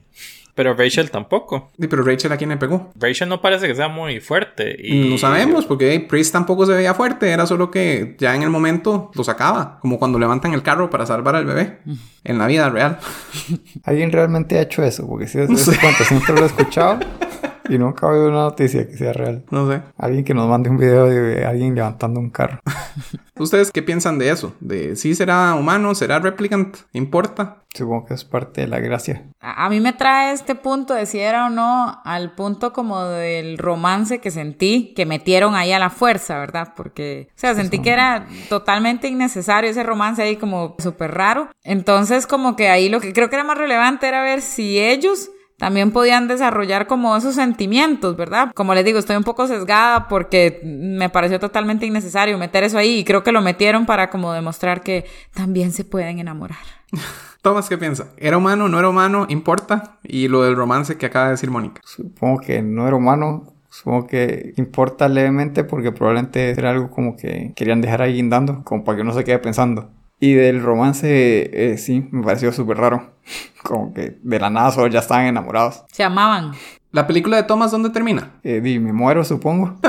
Pero Rachel tampoco. Sí, pero Rachel a quién le pegó. Rachel no parece que sea muy fuerte. Y... No sabemos, porque hey, Priest tampoco se veía fuerte, era solo que ya en el momento lo sacaba, como cuando levantan el carro para salvar al bebé, en la vida real. ¿Alguien realmente ha hecho eso? Porque si es ese cuento siempre lo he escuchado y nunca oído una noticia que sea real. No sé. Alguien que nos mande un video de alguien levantando un carro. ¿Ustedes qué piensan de eso? ¿De si será humano, será replicant? ¿Importa? Supongo que es parte de la gracia. A a mí me trae este punto de si era o no al punto como del romance que sentí, que metieron ahí a la fuerza, ¿verdad? Porque, o sea, sentí que era totalmente innecesario ese romance ahí como súper raro. Entonces, como que ahí lo que creo que era más relevante era ver si ellos también podían desarrollar como esos sentimientos, ¿verdad? Como les digo, estoy un poco sesgada porque me pareció totalmente innecesario meter eso ahí y creo que lo metieron para como demostrar que también se pueden enamorar. Tomás, ¿qué piensa? ¿Era humano, no era humano? ¿Importa? Y lo del romance que acaba de decir Mónica. Supongo que no era humano. Supongo que importa levemente porque probablemente era algo como que querían dejar ahí guindando, como para que uno se quede pensando. Y del romance, eh, sí, me pareció súper raro. Como que de la nada solo ya estaban enamorados. Se amaban. ¿La película de Thomas dónde termina? Eh, di, me muero, supongo.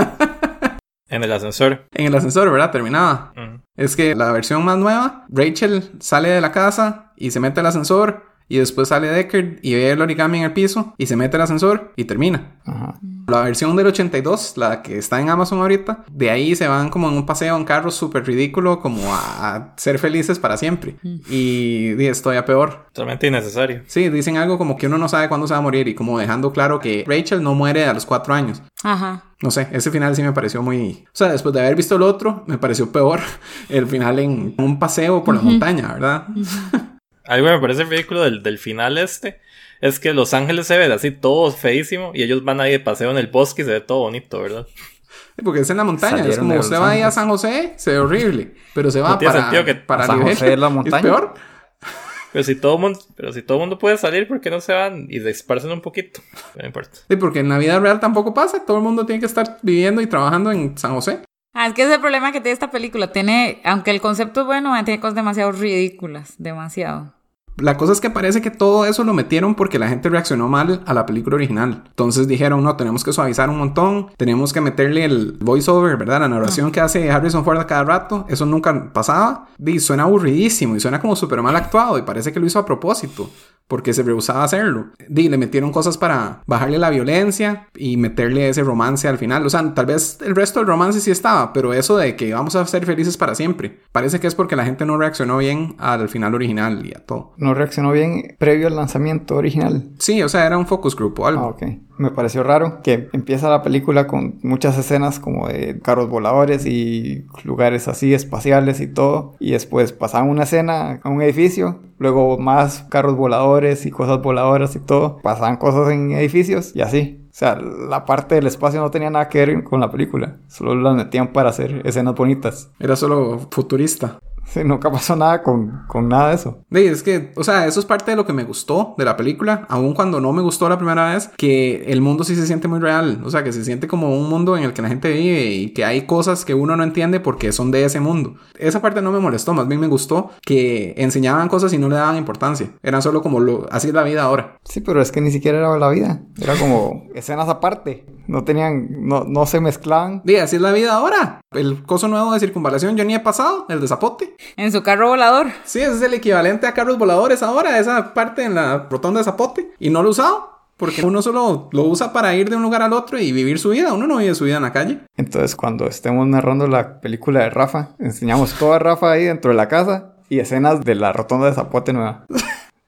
En el ascensor. En el ascensor, ¿verdad? Terminaba. Es que la versión más nueva, Rachel sale de la casa y se mete al ascensor y después sale Deckard y ve el origami en el piso y se mete al ascensor y termina. Ajá. La versión del 82, la que está en Amazon ahorita, de ahí se van como en un paseo en carro súper ridículo, como a, a ser felices para siempre. Y di, esto ya peor. Totalmente innecesario. Sí, dicen algo como que uno no sabe cuándo se va a morir y como dejando claro que Rachel no muere a los cuatro años. Ajá. No sé, ese final sí me pareció muy... O sea, después de haber visto el otro, me pareció peor el final en un paseo por la montaña, ¿verdad? Algo que me parece ridículo del, del final este es que Los Ángeles se ve así todo feísimo y ellos van ahí de paseo en el bosque y se ve todo bonito, ¿verdad? Sí, Porque es en la montaña, es Salieron como de usted va ahí a. San José, se ve horrible, pero se va No tiene para, sentido que para San José es la ¿Es montaña. peor? Pero si todo mundo, pero si todo mundo puede salir, ¿por qué no se van y se esparcen un poquito? No importa. Sí, porque en la vida real tampoco pasa, todo el mundo tiene que estar viviendo y trabajando en San José. Ah, es que es el problema que tiene esta película. Tiene, aunque el concepto es bueno, tiene cosas demasiado ridículas. Demasiado. La cosa es que parece que todo eso lo metieron porque la gente reaccionó mal a la película original. Entonces dijeron, no, tenemos que suavizar un montón, tenemos que meterle el voiceover, ¿verdad? La narración que hace Harrison Ford a cada rato. Eso nunca pasaba. Y suena aburridísimo y suena como súper mal actuado y parece que lo hizo a propósito porque se rehusaba a hacerlo. Y le metieron cosas para bajarle la violencia y meterle ese romance al final. O sea, tal vez el resto del romance sí estaba, pero eso de que vamos a ser felices para siempre, parece que es porque la gente no reaccionó bien al final original y a todo. No reaccionó bien previo al lanzamiento original. Sí, o sea, era un focus group o algo. Ah, ok. Me pareció raro que empieza la película con muchas escenas como de carros voladores y lugares así espaciales y todo. Y después pasaban una escena a un edificio, luego más carros voladores y cosas voladoras y todo. Pasaban cosas en edificios y así. O sea, la parte del espacio no tenía nada que ver con la película. Solo la metían para hacer escenas bonitas. Era solo futurista. Sí, nunca pasó nada con, con nada de eso. Sí, es que, o sea, eso es parte de lo que me gustó de la película, aun cuando no me gustó la primera vez, que el mundo sí se siente muy real, o sea, que se siente como un mundo en el que la gente vive y que hay cosas que uno no entiende porque son de ese mundo. Esa parte no me molestó, más bien me gustó que enseñaban cosas y no le daban importancia. Eran solo como lo, así es la vida ahora. Sí, pero es que ni siquiera era la vida. Era como escenas aparte. No tenían, no, no se mezclaban. Sí, así es la vida ahora. El coso nuevo de circunvalación yo ni he pasado, el de zapote. En su carro volador. Sí, ese es el equivalente a carros voladores ahora, esa parte en la rotonda de zapote. Y no lo he usado. Porque uno solo lo usa para ir de un lugar al otro y vivir su vida. Uno no vive su vida en la calle. Entonces, cuando estemos narrando la película de Rafa, enseñamos toda Rafa ahí dentro de la casa y escenas de la rotonda de Zapote nueva.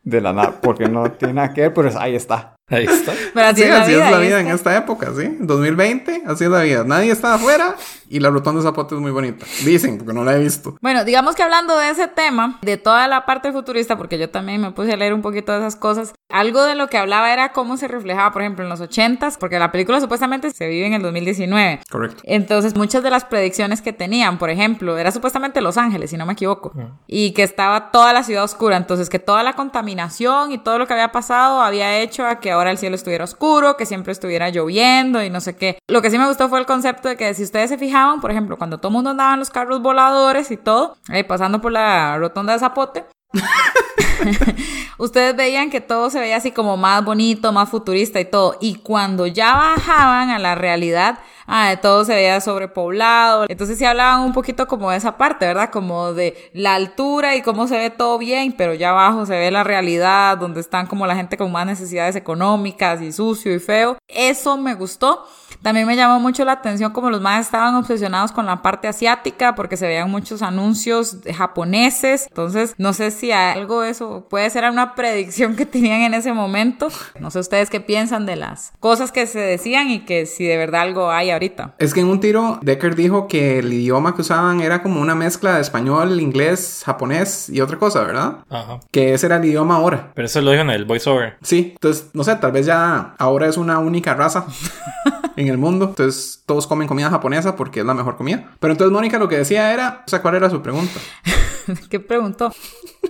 De la nada, porque no tiene nada que ver, pero ahí está. Ahí está. Pero así Sí, es la así vida. es la vida en esta época, ¿sí? 2020, así es la vida. Nadie está afuera y la rotonda de zapote es muy bonita. Dicen, porque no la he visto. Bueno, digamos que hablando de ese tema, de toda la parte futurista, porque yo también me puse a leer un poquito de esas cosas, algo de lo que hablaba era cómo se reflejaba, por ejemplo, en los 80s, porque la película supuestamente se vive en el 2019. Correcto. Entonces, muchas de las predicciones que tenían, por ejemplo, era supuestamente Los Ángeles, si no me equivoco, y que estaba toda la ciudad oscura, entonces que toda la contaminación y todo lo que había pasado había hecho a que ahora el cielo estuviera oscuro, que siempre estuviera lloviendo y no sé qué. Lo que sí me gustó fue el concepto de que si ustedes se fijaban, por ejemplo, cuando todo el mundo andaba en los carros voladores y todo, ahí pasando por la rotonda de Zapote, ustedes veían que todo se veía así como más bonito, más futurista y todo. Y cuando ya bajaban a la realidad, ah, todo se veía sobrepoblado. Entonces sí hablaban un poquito como de esa parte, ¿verdad? Como de la altura y cómo se ve todo bien, pero ya abajo se ve la realidad, donde están como la gente con más necesidades económicas y sucio y feo. Eso me gustó. También me llamó mucho la atención como los más estaban obsesionados con la parte asiática porque se veían muchos anuncios japoneses. Entonces, no sé si algo de eso puede ser una predicción que tenían en ese momento. No sé ustedes qué piensan de las cosas que se decían y que si de verdad algo hay ahorita. Es que en un tiro, Decker dijo que el idioma que usaban era como una mezcla de español, inglés, japonés y otra cosa, ¿verdad? Ajá. Que ese era el idioma ahora. Pero eso lo dijo en el voiceover. Sí, entonces, no sé, tal vez ya ahora es una única raza en el mundo. Entonces, todos comen comida japonesa porque es la mejor comida. Pero entonces, Mónica lo que decía era, o sea, ¿cuál era su pregunta? ¿Qué preguntó?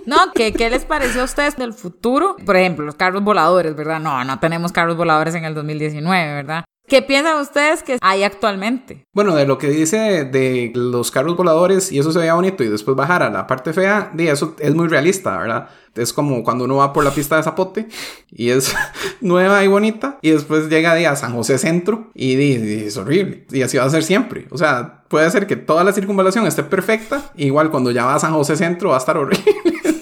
No, ¿qué, ¿qué les pareció a ustedes del futuro? Por ejemplo, los carros voladores, ¿verdad? No, no tenemos carros voladores en el 2019, ¿verdad? ¿Qué piensan ustedes que hay actualmente? Bueno, de lo que dice de los carros voladores y eso se veía bonito y después bajar a la parte fea, di, eso es muy realista, ¿verdad? Es como cuando uno va por la pista de Zapote y es nueva y bonita y después llega di, a San José Centro y, es horrible. Y así va a ser siempre. O sea, puede ser que toda la circunvalación esté perfecta, igual cuando ya va a San José Centro va a estar horrible.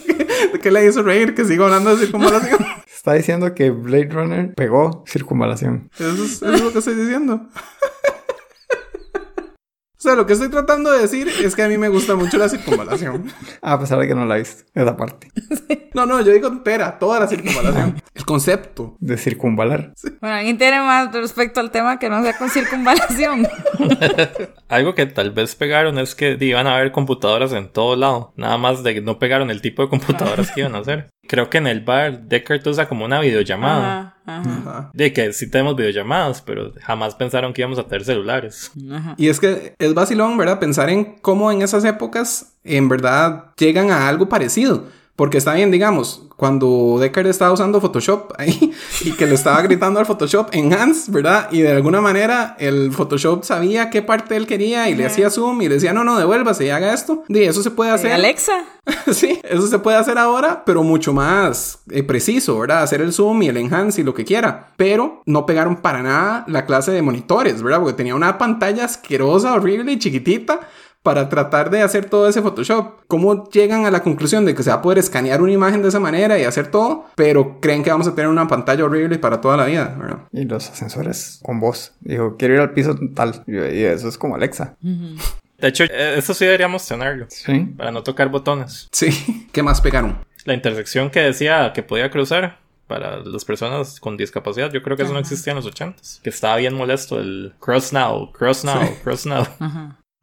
¿Qué le hizo reír? Que sigo hablando de circunvalación. Está diciendo que Blade Runner pegó circunvalación. Eso es, eso es lo que estoy diciendo. O sea, lo que estoy tratando de decir es que a mí me gusta mucho la circunvalación. A pesar de que no la viste, esa parte. No, no, yo digo entera, toda la circunvalación. El concepto. De circunvalar. Bueno, ¿alguien tiene más respecto al tema que no sea con circunvalación? Algo que tal vez pegaron es que iban a haber computadoras en todo lado. Nada más de que no pegaron el tipo de computadoras que iban a hacer. Creo que en el bar Deckard usa como una videollamada. Ajá, ajá, Ajá. De que sí tenemos videollamadas, pero jamás pensaron que íbamos a tener celulares. ajá. Y es que es vacilón, ¿verdad? Pensar en cómo en esas épocas en verdad llegan a algo parecido. Porque está bien, digamos, cuando Deckard estaba usando Photoshop ahí y que le estaba gritando al Photoshop enhance, ¿verdad? Y de alguna manera el Photoshop sabía qué parte él quería y le hacía zoom y le decía, no, no, devuélvase y haga esto. Y eso se puede hacer. Alexa. sí, eso se puede hacer ahora, pero mucho más eh, preciso, ¿verdad? Hacer el zoom y el enhance y lo que quiera. Pero no pegaron para nada la clase de monitores, ¿verdad? Porque tenía una pantalla asquerosa, horrible y chiquitita para tratar de hacer todo ese Photoshop. ¿Cómo llegan a la conclusión de que se va a poder escanear una imagen de esa manera y hacer todo? Pero creen que vamos a tener una pantalla horrible para toda la vida, ¿verdad? Y los ascensores con voz. Dijo, quiero ir al piso tal. Y eso es como Alexa. De hecho, eh, eso sí deberíamos tenerlo. Sí. Para no tocar botones. Sí. ¿Qué más pegaron? La intersección que decía que podía cruzar para las personas con discapacidad, yo creo que eso no existía en los 80s. Que estaba bien molesto el cross now, cross now, cross now.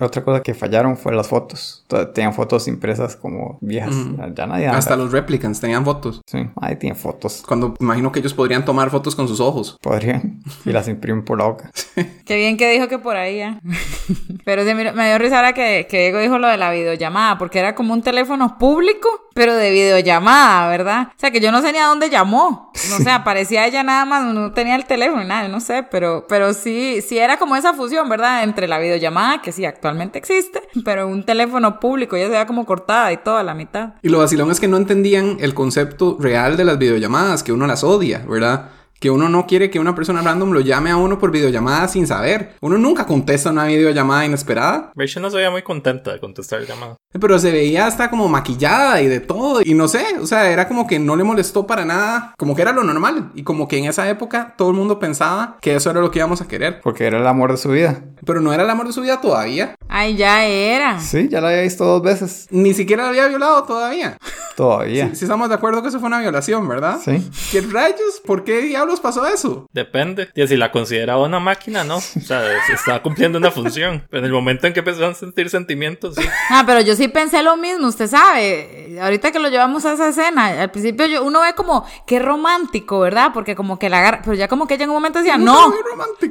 Otra cosa que fallaron fue las fotos. Tenían fotos impresas como viejas. Ya nadie anda. Hasta los replicants tenían fotos. Sí, nadie tiene fotos. Cuando imagino que ellos podrían tomar fotos con sus ojos. Podrían. Y las imprimen por la boca. Qué bien que dijo que por ahí, ¿eh? Pero sí, mira, me dio risa ahora que, que Diego dijo lo de la videollamada, porque era como un teléfono público, pero de videollamada, ¿verdad? O sea, que yo no sé ni a dónde llamó. No sé, aparecía ella nada más, no tenía el teléfono, nada, no sé, pero, pero sí, sí era como esa fusión, ¿verdad? Entre la videollamada, que sí, actualmente existe, pero un teléfono público ya se veía como cortada y todo a la mitad. Y lo vacilón es que no entendían el concepto real de las videollamadas, que uno las odia, ¿verdad? Que uno no quiere que una persona random lo llame a uno por videollamada sin saber. Uno nunca contesta una videollamada inesperada. Rachel no se veía muy contenta de contestar llamadas. Pero se veía hasta como maquillada y de todo. Y no sé, o sea, era como que no le molestó para nada. Como que era lo normal. Y como que en esa época todo el mundo pensaba que eso era lo que íbamos a querer. Porque era el amor de su vida. Pero no era el amor de su vida todavía. Ay, ya era. Sí, ya la había visto dos veces. Ni siquiera la había violado todavía. Todavía. Si estamos de acuerdo que eso fue una violación, ¿verdad? Sí. ¿Qué rayos? ¿Por qué diablos pasó eso? Depende. Y si la consideraba una máquina, no. O sea, se estaba cumpliendo una función. Pero en el momento en que empezó a sentir sentimientos, sí. Ah, pero yo sí pensé lo mismo, usted sabe. Ahorita que lo llevamos a esa escena, al principio yo, uno ve como qué romántico, ¿verdad? Porque como que la agarra, pero ya como que ella en un momento decía, no.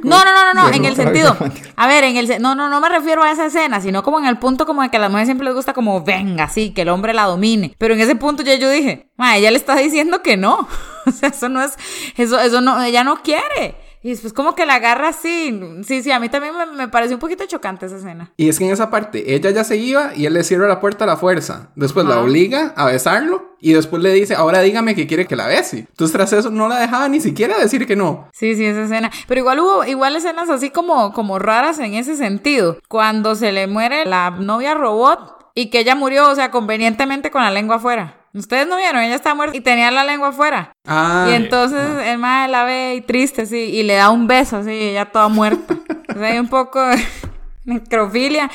No, no, no, no, no, Yo en no el sentido. romántico. A ver, en el no, no, no me refiero a esa escena, sino como en el punto como de que a las mujeres siempre les gusta como venga, sí, que el hombre la domine. Pero en ese punto ya yo dije, ma, ella le está diciendo que no. O sea, eso no es, eso, eso no, ella no quiere. Y después como que la agarra así. Sí, sí, a mí también me, me pareció un poquito chocante esa escena. Y es que en esa parte ella ya se iba y él le cierra la puerta a la fuerza. Después la obliga a besarlo y después le dice, ahora dígame que quiere que la bese. Entonces tras eso no la dejaba ni siquiera decir que no. Sí, sí, esa escena. Pero igual hubo igual escenas así como, como raras en ese sentido. Cuando se le muere la novia robot y que ella murió, o sea, convenientemente con la lengua afuera. Ustedes no vieron, ella está muerta y tenía la lengua afuera. Ah, y entonces el madre la ve y triste, sí, y le da un beso, así, ella toda muerta. o sea, hay un poco de necrofilia.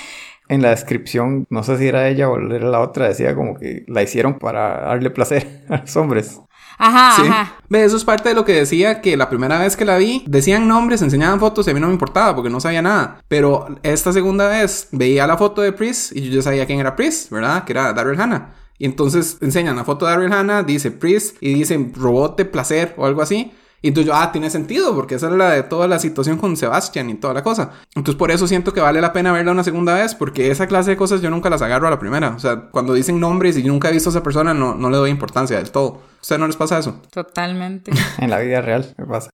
En la descripción, no sé si era ella o era la otra, decía como que la hicieron para darle placer a los hombres. Ajá, Sí. ajá. Ve, eso es parte de lo que decía que la primera vez que la vi, decían nombres, enseñaban fotos y a mí no me importaba porque no sabía nada. Pero esta segunda vez veía la foto de Pris y yo ya sabía quién era Pris, ¿verdad? Que era Daryl Hannah. Y entonces enseñan la foto de Daryl Hannah, dice Pris y dice robot de placer o algo así. Y entonces yo, ah, tiene sentido, porque esa es la de toda la situación con Sebastian y toda la cosa. Entonces por eso siento que vale la pena verla una segunda vez, porque esa clase de cosas yo nunca las agarro a la primera. O sea, cuando dicen nombres y yo nunca he visto a esa persona, no, no le doy importancia del todo. ¿A usted no les pasa eso? Totalmente. En la vida real, me pasa.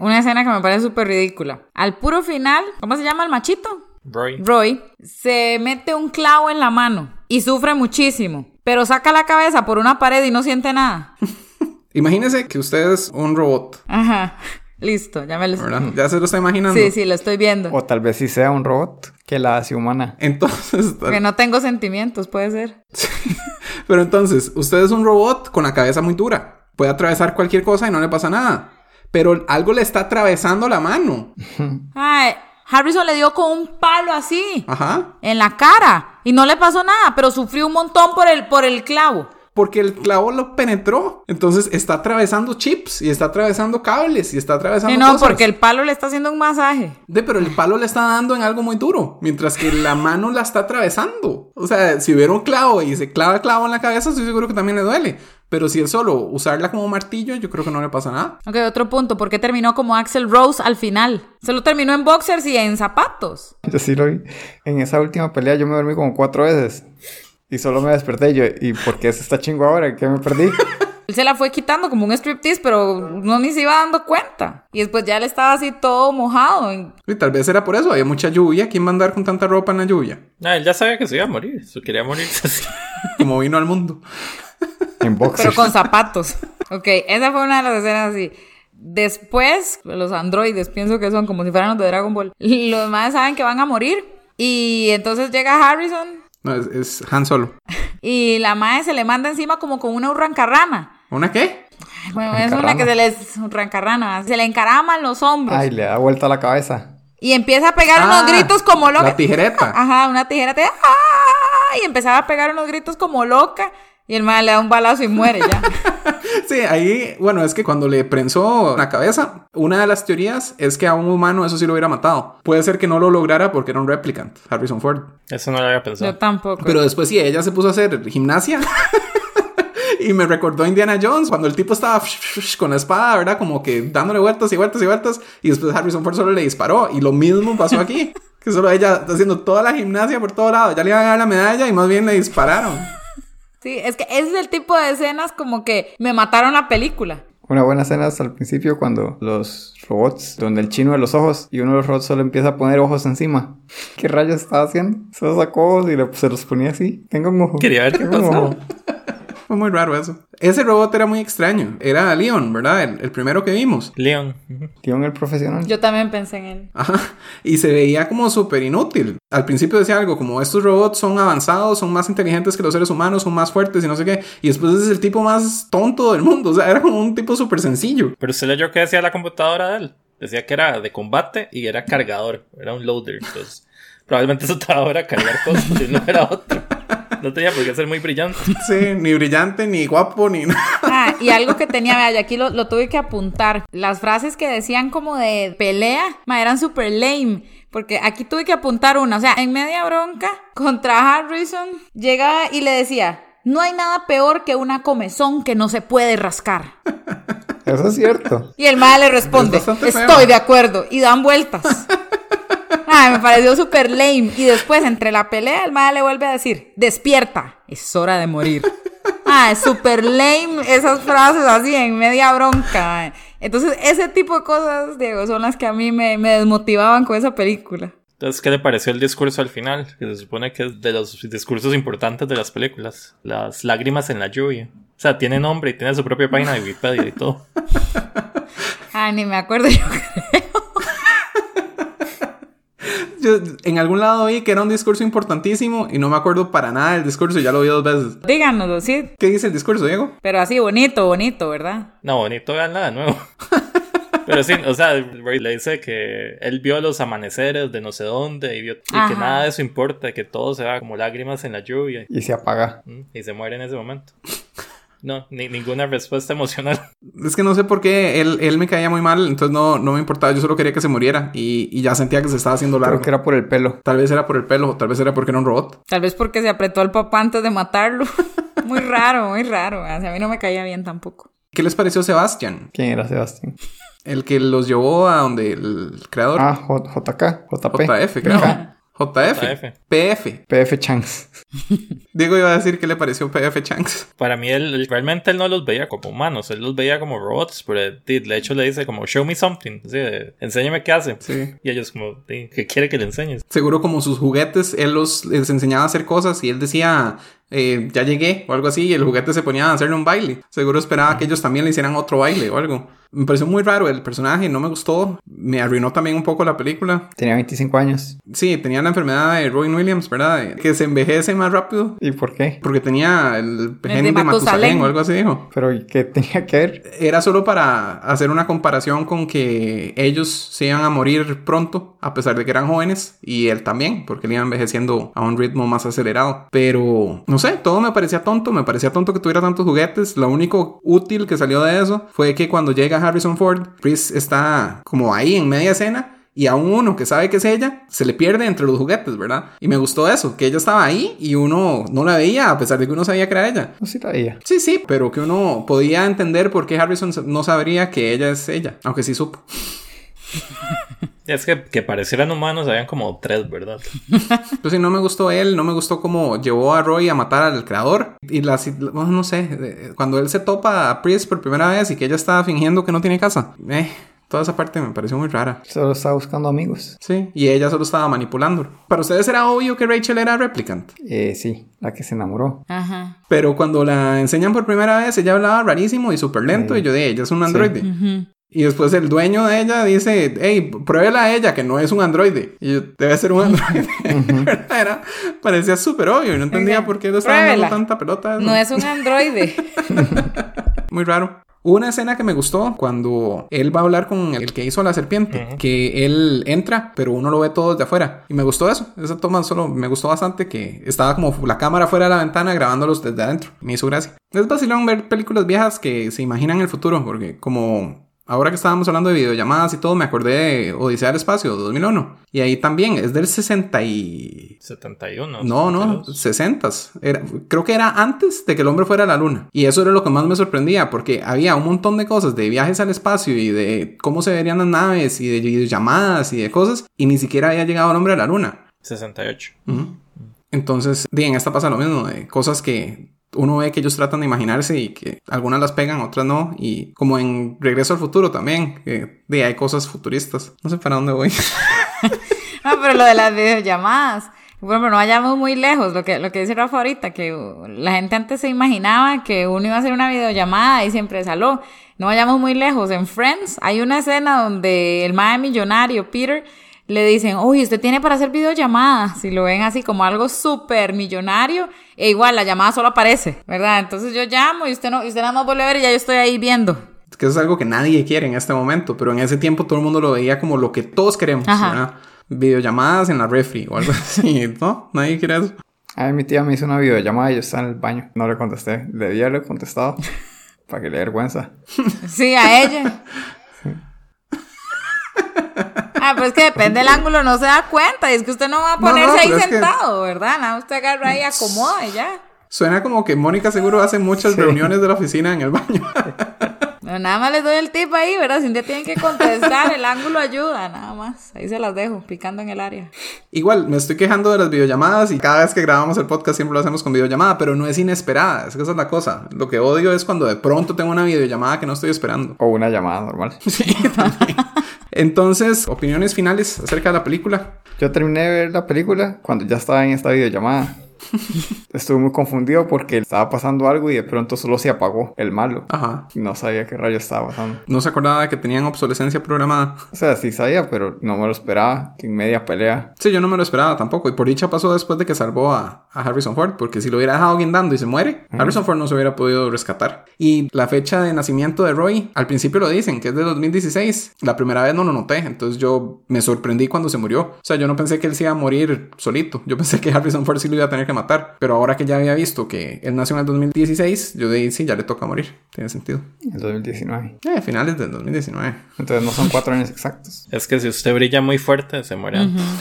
Una escena que me parece súper ridícula. Al puro final, ¿cómo se llama el machito? Roy. Roy se mete un clavo en la mano y sufre muchísimo, pero saca la cabeza por una pared y no siente nada. Imagínese que usted es un robot, Ajá, listo, ya me lo ¿verdad? Ya se lo está imaginando. Sí, sí, lo estoy viendo. O tal vez sí sea un robot que la hace humana. Entonces, Que no tengo sentimientos, puede ser. pero entonces, usted es un robot con la cabeza muy dura. Puede atravesar cualquier cosa y no le pasa nada. Pero algo le está atravesando la mano. Ay, Harrison le dio con un palo así Ajá. en la cara y no le pasó nada, pero sufrió un montón por el, por el clavo. Porque el clavo lo penetró. Entonces está atravesando chips y está atravesando cables y está atravesando Y no, cosas. porque el palo le está haciendo un masaje. De, pero el palo le está dando en algo muy duro, mientras que la mano la está atravesando. O sea, si hubiera un clavo y se clava el clavo en la cabeza, estoy seguro que también le duele. Pero si es solo usarla como martillo, yo creo que no le pasa nada. Ok, otro punto. ¿Por qué terminó como Axel Rose al final? Solo terminó en boxers y en zapatos. Yo sí lo vi. En esa última pelea yo me dormí como cuatro veces. Y solo me desperté y yo, ¿y por qué se está chingo ahora? ¿Qué me perdí? Él se la fue quitando como un striptease, pero no ni se iba dando cuenta. Y después ya él estaba así todo mojado. Y tal vez era por eso, había mucha lluvia. ¿Quién va a andar con tanta ropa en la lluvia? No, él ya sabía que se iba a morir. Eso quería morirse así. Como vino al mundo. En boxers. Pero con zapatos. Ok, esa fue una de las escenas así. Después, los androides, pienso que son como si fueran los de Dragon Ball. Los demás saben que van a morir. Y entonces llega Harrison No, es, es Han Solo. y la madre se le manda encima como con una urrancarrana. ¿Una qué? Bueno, es una que se les urrancarrana. Se le encaraman los hombros. Ay, le da vuelta la cabeza. Y empieza a pegar Ah, unos gritos como loca. la tijereta. Ajá, una tijereta. ¡Ah! Y empezaba a pegar unos gritos como loca. Y el madre le da un balazo y muere ya. Sí, ahí, bueno, es que cuando le prensó la cabeza, una de las teorías es que a un humano eso sí lo hubiera matado. Puede ser que no lo lograra porque era un replicant, Harrison Ford. Eso no lo había pensado. Yo tampoco. Pero después sí, ella se puso a hacer gimnasia. y me recordó a Indiana Jones cuando el tipo estaba con la espada, ¿verdad? Como que dándole vueltas y vueltas y vueltas. Y después Harrison Ford solo le disparó. Y lo mismo pasó aquí. Que solo ella está haciendo toda la gimnasia por todo lado. Ya le iban a dar la medalla y más bien le dispararon. Sí, es que ese es el tipo de escenas como que me mataron la película. Una buena escena hasta el principio cuando los robots, donde el chino de los ojos y uno de los robots solo empieza a poner ojos encima. ¿Qué rayos estaba haciendo? Se los sacó ojos y le- se los ponía así. Tengo un ojo. Quería ver qué Tengo un pasaba. Fue muy raro eso. Ese robot era muy extraño. Era Leon, ¿verdad? El, el primero que vimos. Leon. Leon el profesional. Yo también pensé en él. Ajá. Y se veía como súper inútil. Al principio decía algo como estos robots son avanzados, son más inteligentes que los seres humanos, son más fuertes y no sé qué. Y después es el tipo más tonto del mundo. O sea, era como un tipo súper sencillo. Pero usted leyó que decía la computadora de él. Decía que era de combate y era cargador. Era un loader. Entonces, probablemente su trabajo era cargar cosas y no era otro. No tenía por qué ser muy brillante. Sí, ni brillante, ni guapo, ni nada. Ah, y algo que tenía, vea, y aquí lo, lo tuve que apuntar. Las frases que decían como de pelea, ma, eran super lame. Porque aquí tuve que apuntar una. O sea, en media bronca, contra Harrison, llegaba y le decía: No hay nada peor que una comezón que no se puede rascar. Eso es cierto. Y el madre le responde: Es bastante feo. Estoy de acuerdo. Y dan vueltas. Ay, me pareció súper lame. Y después, entre la pelea, el madre le vuelve a decir: Despierta, es hora de morir. Ah, es súper lame esas frases así en media bronca. Entonces, ese tipo de cosas, Diego, son las que a mí me, me desmotivaban con esa película. Entonces, ¿qué le pareció el discurso al final? Que se supone que es de los discursos importantes de las películas. Las lágrimas en la lluvia. O sea, tiene nombre y tiene su propia página de Wikipedia y todo. Ay, ni me acuerdo yo. Yo en algún lado vi que era un discurso importantísimo y no me acuerdo para nada del discurso. Ya lo vi dos veces. Díganoslo, sí. ¿Qué dice el discurso, Diego? Pero así bonito, bonito, ¿verdad? No, bonito, veanla de nuevo. Pero sí, o sea, Ray le dice que él vio los amaneceres de no sé dónde y vio y que nada de eso importa, que todo se va como lágrimas en la lluvia Y se apaga. y se muere en ese momento. No, ni, ninguna respuesta emocional. Es que no sé por qué él, él me caía muy mal, entonces no, no me importaba. Yo solo quería que se muriera y, y ya sentía que se estaba haciendo largo. Creo que era por el pelo. Tal vez era por el pelo, o tal vez era porque era un robot. Tal vez porque se apretó al papá antes de matarlo. muy raro, muy raro. O sea, a mí no me caía bien tampoco. ¿Qué les pareció Sebastián? ¿Quién era Sebastián? El que los llevó a donde el creador. Ah, J- JK, JP. JF, creo. JF. JF. PF. PF Changs. Diego iba a decir que le pareció PF Chanks. Para mí, él, realmente él no los veía como humanos, él los veía como robots, pero de de hecho le dice como, show me something, así de, enséñame qué hace. Sí. Y ellos como, "Sí, ¿qué quiere que le enseñes? Seguro como sus juguetes, él los les enseñaba a hacer cosas y él decía, eh, ya llegué o algo así, y el juguete se ponía a hacerle un baile. Seguro esperaba que ellos también le hicieran otro baile o algo. Me pareció muy raro el personaje, no me gustó. Me arruinó también un poco la película. Tenía 25 años. Sí, tenía la enfermedad de Robin Williams, ¿verdad? Que se envejece más rápido. ¿Y por qué? Porque tenía el de gen de Matusalén. Matusalén o algo así, dijo. Pero ¿y ¿qué tenía que ver? Era solo para hacer una comparación con que ellos se iban a morir pronto, a pesar de que eran jóvenes, y él también, porque él iba envejeciendo a un ritmo más acelerado. Pero, no sé, todo me parecía tonto, me parecía tonto que tuviera tantos juguetes. Lo único útil que salió de eso fue que cuando llega Harrison Ford, Chris está como ahí en media escena. Y a uno que sabe que es ella, se le pierde entre los juguetes, ¿verdad? Y me gustó eso, que ella estaba ahí y uno no la veía, a pesar de que uno sabía que era ella. No sí la veía. Sí, sí, pero que uno podía entender por qué Harrison no sabría que ella es ella, aunque sí supo. Es que, que parecieran humanos, habían como tres, ¿verdad? Pues sí, no me gustó él, no me gustó cómo llevó a Roy a matar al creador. Y la, bueno, no sé, cuando él se topa a Priest por primera vez y que ella está fingiendo que no tiene casa. Eh, toda esa parte me pareció muy rara. Solo estaba buscando amigos. Sí, y ella solo estaba manipulando. Para ustedes era obvio que Rachel era replicant. Eh, sí, la que se enamoró. Ajá. Pero cuando la enseñan por primera vez, ella hablaba rarísimo y súper lento. Y yo de ella es un androide. Y después el dueño de ella dice, hey, pruébela a ella que no es un androide. Y yo, debe ser un androide. Era, parecía súper obvio y no entendía por qué le estaban dando tanta pelota. No es un androide. Muy raro. Una escena que me gustó cuando él va a hablar con el que hizo la serpiente, que él entra, pero uno lo ve todo desde afuera. Y me gustó eso. Esa toma solo me gustó bastante que estaba como la cámara fuera de la ventana grabándolos desde adentro. Me hizo gracia. Es vacilón ver películas viejas que se imaginan el futuro, porque como ahora que estábamos hablando de videollamadas y todo, me acordé de Odisea del Espacio, 2001. Y ahí también es del 60 y... 71. No, no, 72. 60. Era, creo que era antes de que el hombre fuera a la luna. Y eso era lo que más me sorprendía, porque había un montón de cosas de viajes al espacio y de cómo se verían las naves y de videollamadas y de cosas, y ni siquiera había llegado el hombre a la luna. 68. Ujú. Entonces, bien, en esta pasa lo mismo, de cosas que uno ve que ellos tratan de imaginarse y que algunas las pegan, otras no. Y como en Regreso al Futuro también, que de, hay cosas futuristas. No sé para dónde voy. No, pero lo de las videollamadas. Bueno, no vayamos muy lejos, lo que, lo que dice Rafa ahorita, que la gente antes se imaginaba que uno iba a hacer una videollamada y siempre saló. No vayamos muy lejos. En Friends hay una escena donde el mae millonario, Peter, le dicen, uy, usted tiene para hacer videollamadas. Si lo ven así como algo súper millonario, e igual la llamada solo aparece, ¿verdad? Entonces yo llamo y usted no, usted nada más vuelve a ver y ya yo estoy ahí viendo. que eso es algo que nadie quiere en este momento, pero en ese tiempo todo el mundo lo veía como lo que todos queremos, Ajá. ¿verdad? Videollamadas en la refri o algo así, ¿no? Nadie quiere eso. A mí mi tía me hizo una videollamada y yo estaba en el baño. No le contesté. Debía haberle contestado. para que le dé vergüenza. Sí, a ella. Ah, pero es que depende del ángulo, no se da cuenta. Y es que usted no va a No, no, ponerse ahí es que- sentado, ¿verdad? Nada, usted agarra ahí, acomoda y ya. Suena como que Mónica seguro hace muchas reuniones de la oficina en el baño. No, nada más les doy el tip ahí, ¿verdad? Si un día tienen que contestar, el ángulo ayuda, nada más. Ahí se las dejo, picando en el área. Igual, me estoy quejando de las videollamadas y cada vez que grabamos el podcast siempre lo hacemos con videollamada, pero no es inesperada, es que esa es la cosa. Lo que odio es cuando de pronto tengo una videollamada que no estoy esperando. O una llamada normal. Sí, también. Entonces, opiniones finales acerca de la película. Yo terminé de ver la película cuando ya estaba en esta videollamada. Estuve muy confundido porque estaba pasando algo y de pronto solo se apagó el malo. Ajá. No sabía qué rayo estaba pasando. No se acordaba de que tenían obsolescencia programada. O sea, sí sabía, pero no me lo esperaba. Que en media pelea. Sí, yo no me lo esperaba tampoco. Y por dicha pasó después de que salvó a, a Harrison Ford. Porque si lo hubiera dejado guindando y se muere, Harrison Ford no se hubiera podido rescatar. Y la fecha de nacimiento de Roy, al principio lo dicen, que es de 2016. La primera vez no lo noté. Entonces yo me sorprendí cuando se murió. O sea, yo no pensé que él se iba a morir solito. Yo pensé que Harrison Ford sí lo iba a tener que matar. Pero ahora que ya había visto que él nació en el 2016, yo dije, sí, ya le toca morir. Tiene sentido. En 2019. Eh, finales del 2019. Entonces no son cuatro años exactos. Es que si usted brilla muy fuerte, se muere antes.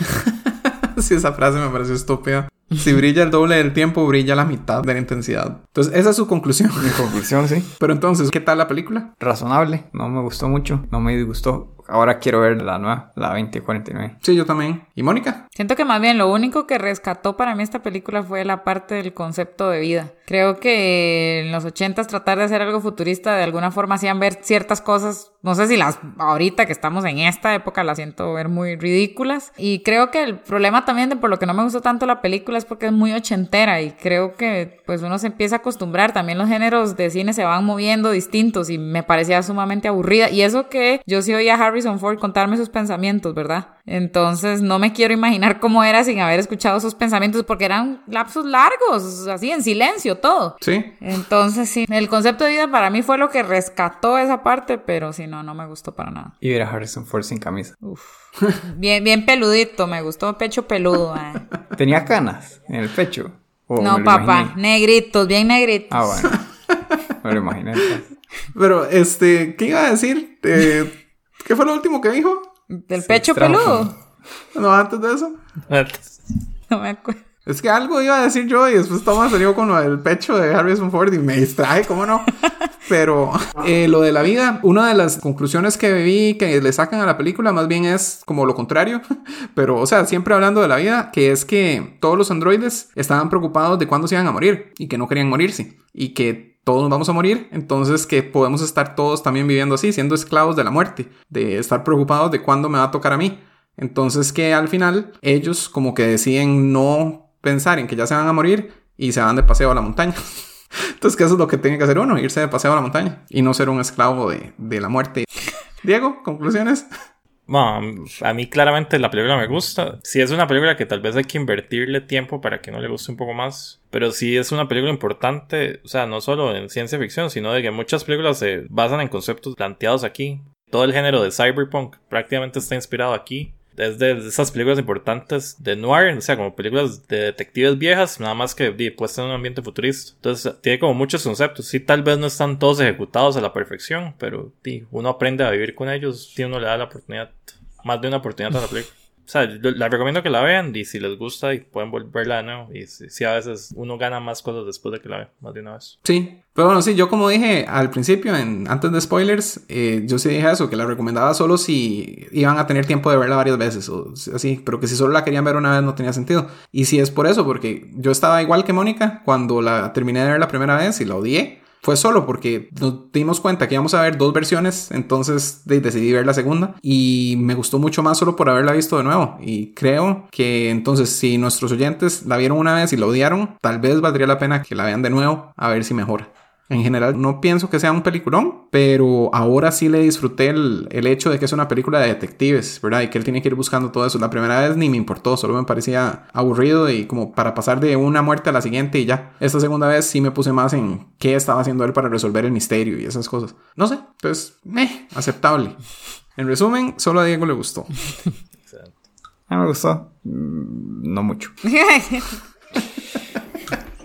Sí, esa frase me pareció estúpida. Si brilla el doble del tiempo, brilla la mitad de la intensidad. Entonces, esa es su conclusión. Mi conclusión, sí. Pero entonces, ¿qué tal la película? Razonable. No me gustó mucho. No me disgustó. Ahora quiero ver la nueva, la 2049. Sí, yo también. ¿Y Mónica? Siento que más bien lo único que rescató para mí esta película fue la parte del concepto de vida. Creo que en los ochentas tratar de hacer algo futurista de alguna forma hacían ver ciertas cosas, no sé si las ahorita que estamos en esta época las siento ver muy ridículas. Y creo que el problema también de por lo que no me gustó tanto la película es porque es muy ochentera y creo que pues uno se empieza a acostumbrar. También los géneros de cine se van moviendo distintos y me parecía sumamente aburrida. Y eso que yo sí oía a Harrison Ford contarme sus pensamientos, ¿verdad? Entonces no me quiero imaginar cómo era sin haber escuchado sus pensamientos porque eran lapsos largos, así en silencio todo. Sí. Entonces sí, el concepto de vida para mí fue lo que rescató esa parte, pero si no, no me gustó para nada. Y ver a Harrison Ford sin camisa. Bien, bien peludito, me gustó pecho peludo. eh. ¿Tenía canas en el pecho? ¿O me No, papá, imaginé? negritos, bien negritos. Ah, bueno. Me lo imaginé. entonces. Pero, este, ¿qué iba a decir? Eh, ¿Qué fue lo último que dijo? Del pecho peludo. No, antes de eso. No me acuerdo. Es que algo iba a decir yo y después Thomas salió con lo del pecho de Harrison Ford y me distrae, ¿cómo no? Pero eh, lo de la vida, una de las conclusiones que vi que le sacan a la película más bien es como lo contrario, pero o sea, siempre hablando de la vida, que es que todos los androides estaban preocupados de cuándo se iban a morir y que no querían morirse y que todos nos vamos a morir, entonces que podemos estar todos también viviendo así, siendo esclavos de la muerte, de estar preocupados de cuándo me va a tocar a mí. Entonces que al final ellos como que deciden no pensar en que ya se van a morir y se van de paseo a la montaña. Entonces que eso es lo que tiene que hacer uno, irse de paseo a la montaña y no ser un esclavo de, de la muerte. Diego, conclusiones. Bueno, a mí claramente la película me gusta. Si es una película que tal vez hay que invertirle tiempo para que no le guste un poco más. Pero sí es una película importante, o sea, no solo en ciencia ficción, sino de que muchas películas se basan en conceptos planteados aquí. Todo el género de cyberpunk prácticamente está inspirado aquí es de esas películas importantes de noir, o sea, como películas de detectives viejas, nada más que puestas en un ambiente futurista. Entonces, tiene como muchos conceptos. Sí, tal vez no están todos ejecutados a la perfección, pero uno aprende a vivir con ellos si uno le da la oportunidad, más de una oportunidad a la película. O sea, la recomiendo que la vean y si les gusta y pueden volverla de nuevo. Y si, a veces uno gana más cosas después de que la vean, más de una vez. Sí, pero bueno, sí, yo como dije al principio, en, antes de spoilers, eh, yo sí dije eso, que la recomendaba solo si iban a tener tiempo de verla varias veces o así, pero que si solo la querían ver una vez no tenía sentido. Y si es por eso, porque yo estaba igual que Mónica cuando la terminé de ver la primera vez y la odié fue solo porque nos dimos cuenta que íbamos a ver dos versiones, entonces decidí ver la segunda y me gustó mucho más solo por haberla visto de nuevo. Y creo que entonces si nuestros oyentes la vieron una vez y la odiaron, tal vez valdría la pena que la vean de nuevo a ver si mejora. En general, no pienso que sea un peliculón, pero ahora sí le disfruté el, hecho de que es una película de detectives, ¿verdad? Y que él tiene que ir buscando todo eso. La primera vez ni me importó, solo me parecía aburrido y como para pasar de una muerte a la siguiente y ya. Esta segunda vez sí me puse más en qué estaba haciendo él para resolver el misterio y esas cosas. No sé, pues, meh, aceptable. En resumen, solo a Diego le gustó. A mí me gustó. Mm, no mucho.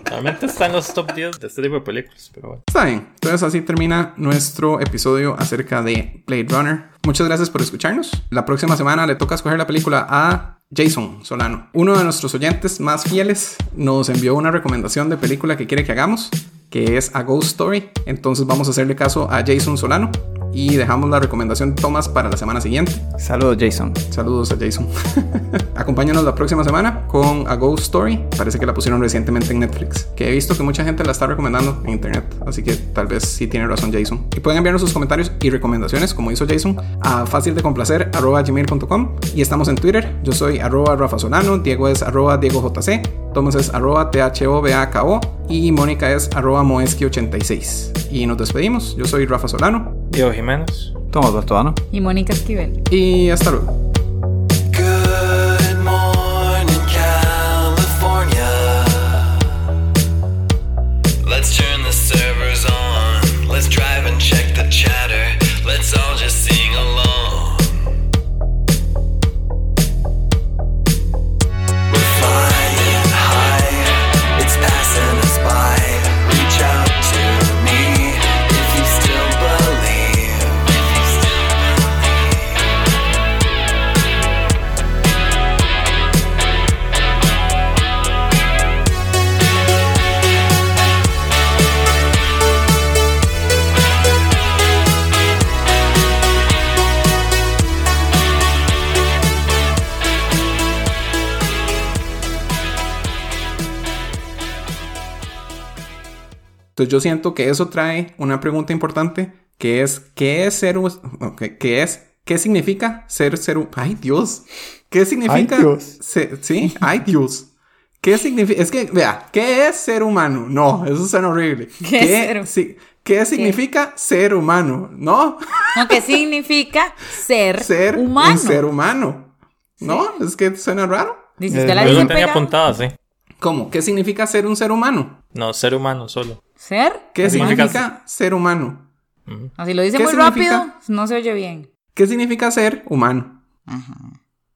Normalmente está en los top 10 de este tipo de películas, pero bueno. Está bien. Entonces así termina nuestro episodio acerca de Blade Runner. Muchas gracias por escucharnos. La próxima semana le toca escoger la película a Jason Solano. Uno de nuestros oyentes más fieles nos envió una recomendación de película que quiere que hagamos, que es A Ghost Story. Entonces vamos a hacerle caso a Jason Solano y dejamos la recomendación de Thomas para la semana siguiente. Saludos Jason. Saludos a Jason. Acompáñanos la próxima semana con A Ghost Story. Parece que la pusieron recientemente en Netflix, que he visto que mucha gente la está recomendando en internet, así que tal vez sí tiene razón Jason. Y pueden enviarnos sus comentarios y recomendaciones, como hizo Jason, a gmail.com y estamos en Twitter. Yo soy arroba Rafa Solano, Diego es arroba Diego JC, Thomas es arroba THOBAKO y Mónica es arroba Moeski86. Y nos despedimos. Yo soy Rafa Solano. Diego Jiménez. Tomás Bartuano. Y Mónica Esquivel. Y hasta luego. Entonces yo siento que eso trae una pregunta importante que es ¿qué es ser qué es qué significa ser ser ay Dios qué significa ay, Dios. sí ay Dios qué significa es que vea qué es ser humano no eso suena horrible. Qué, ¿Qué, ¿qué significa ser humano no no qué significa ser ser humano un ser humano no es que suena raro. Dice usted la yo lo tenía apuntada sí. ¿Cómo? ¿Qué significa ser un ser humano? No, ser humano solo. ¿Ser? ¿Qué significa ser humano? Así lo dice muy rápido, no se oye bien. ¿Qué significa ser humano? Ajá.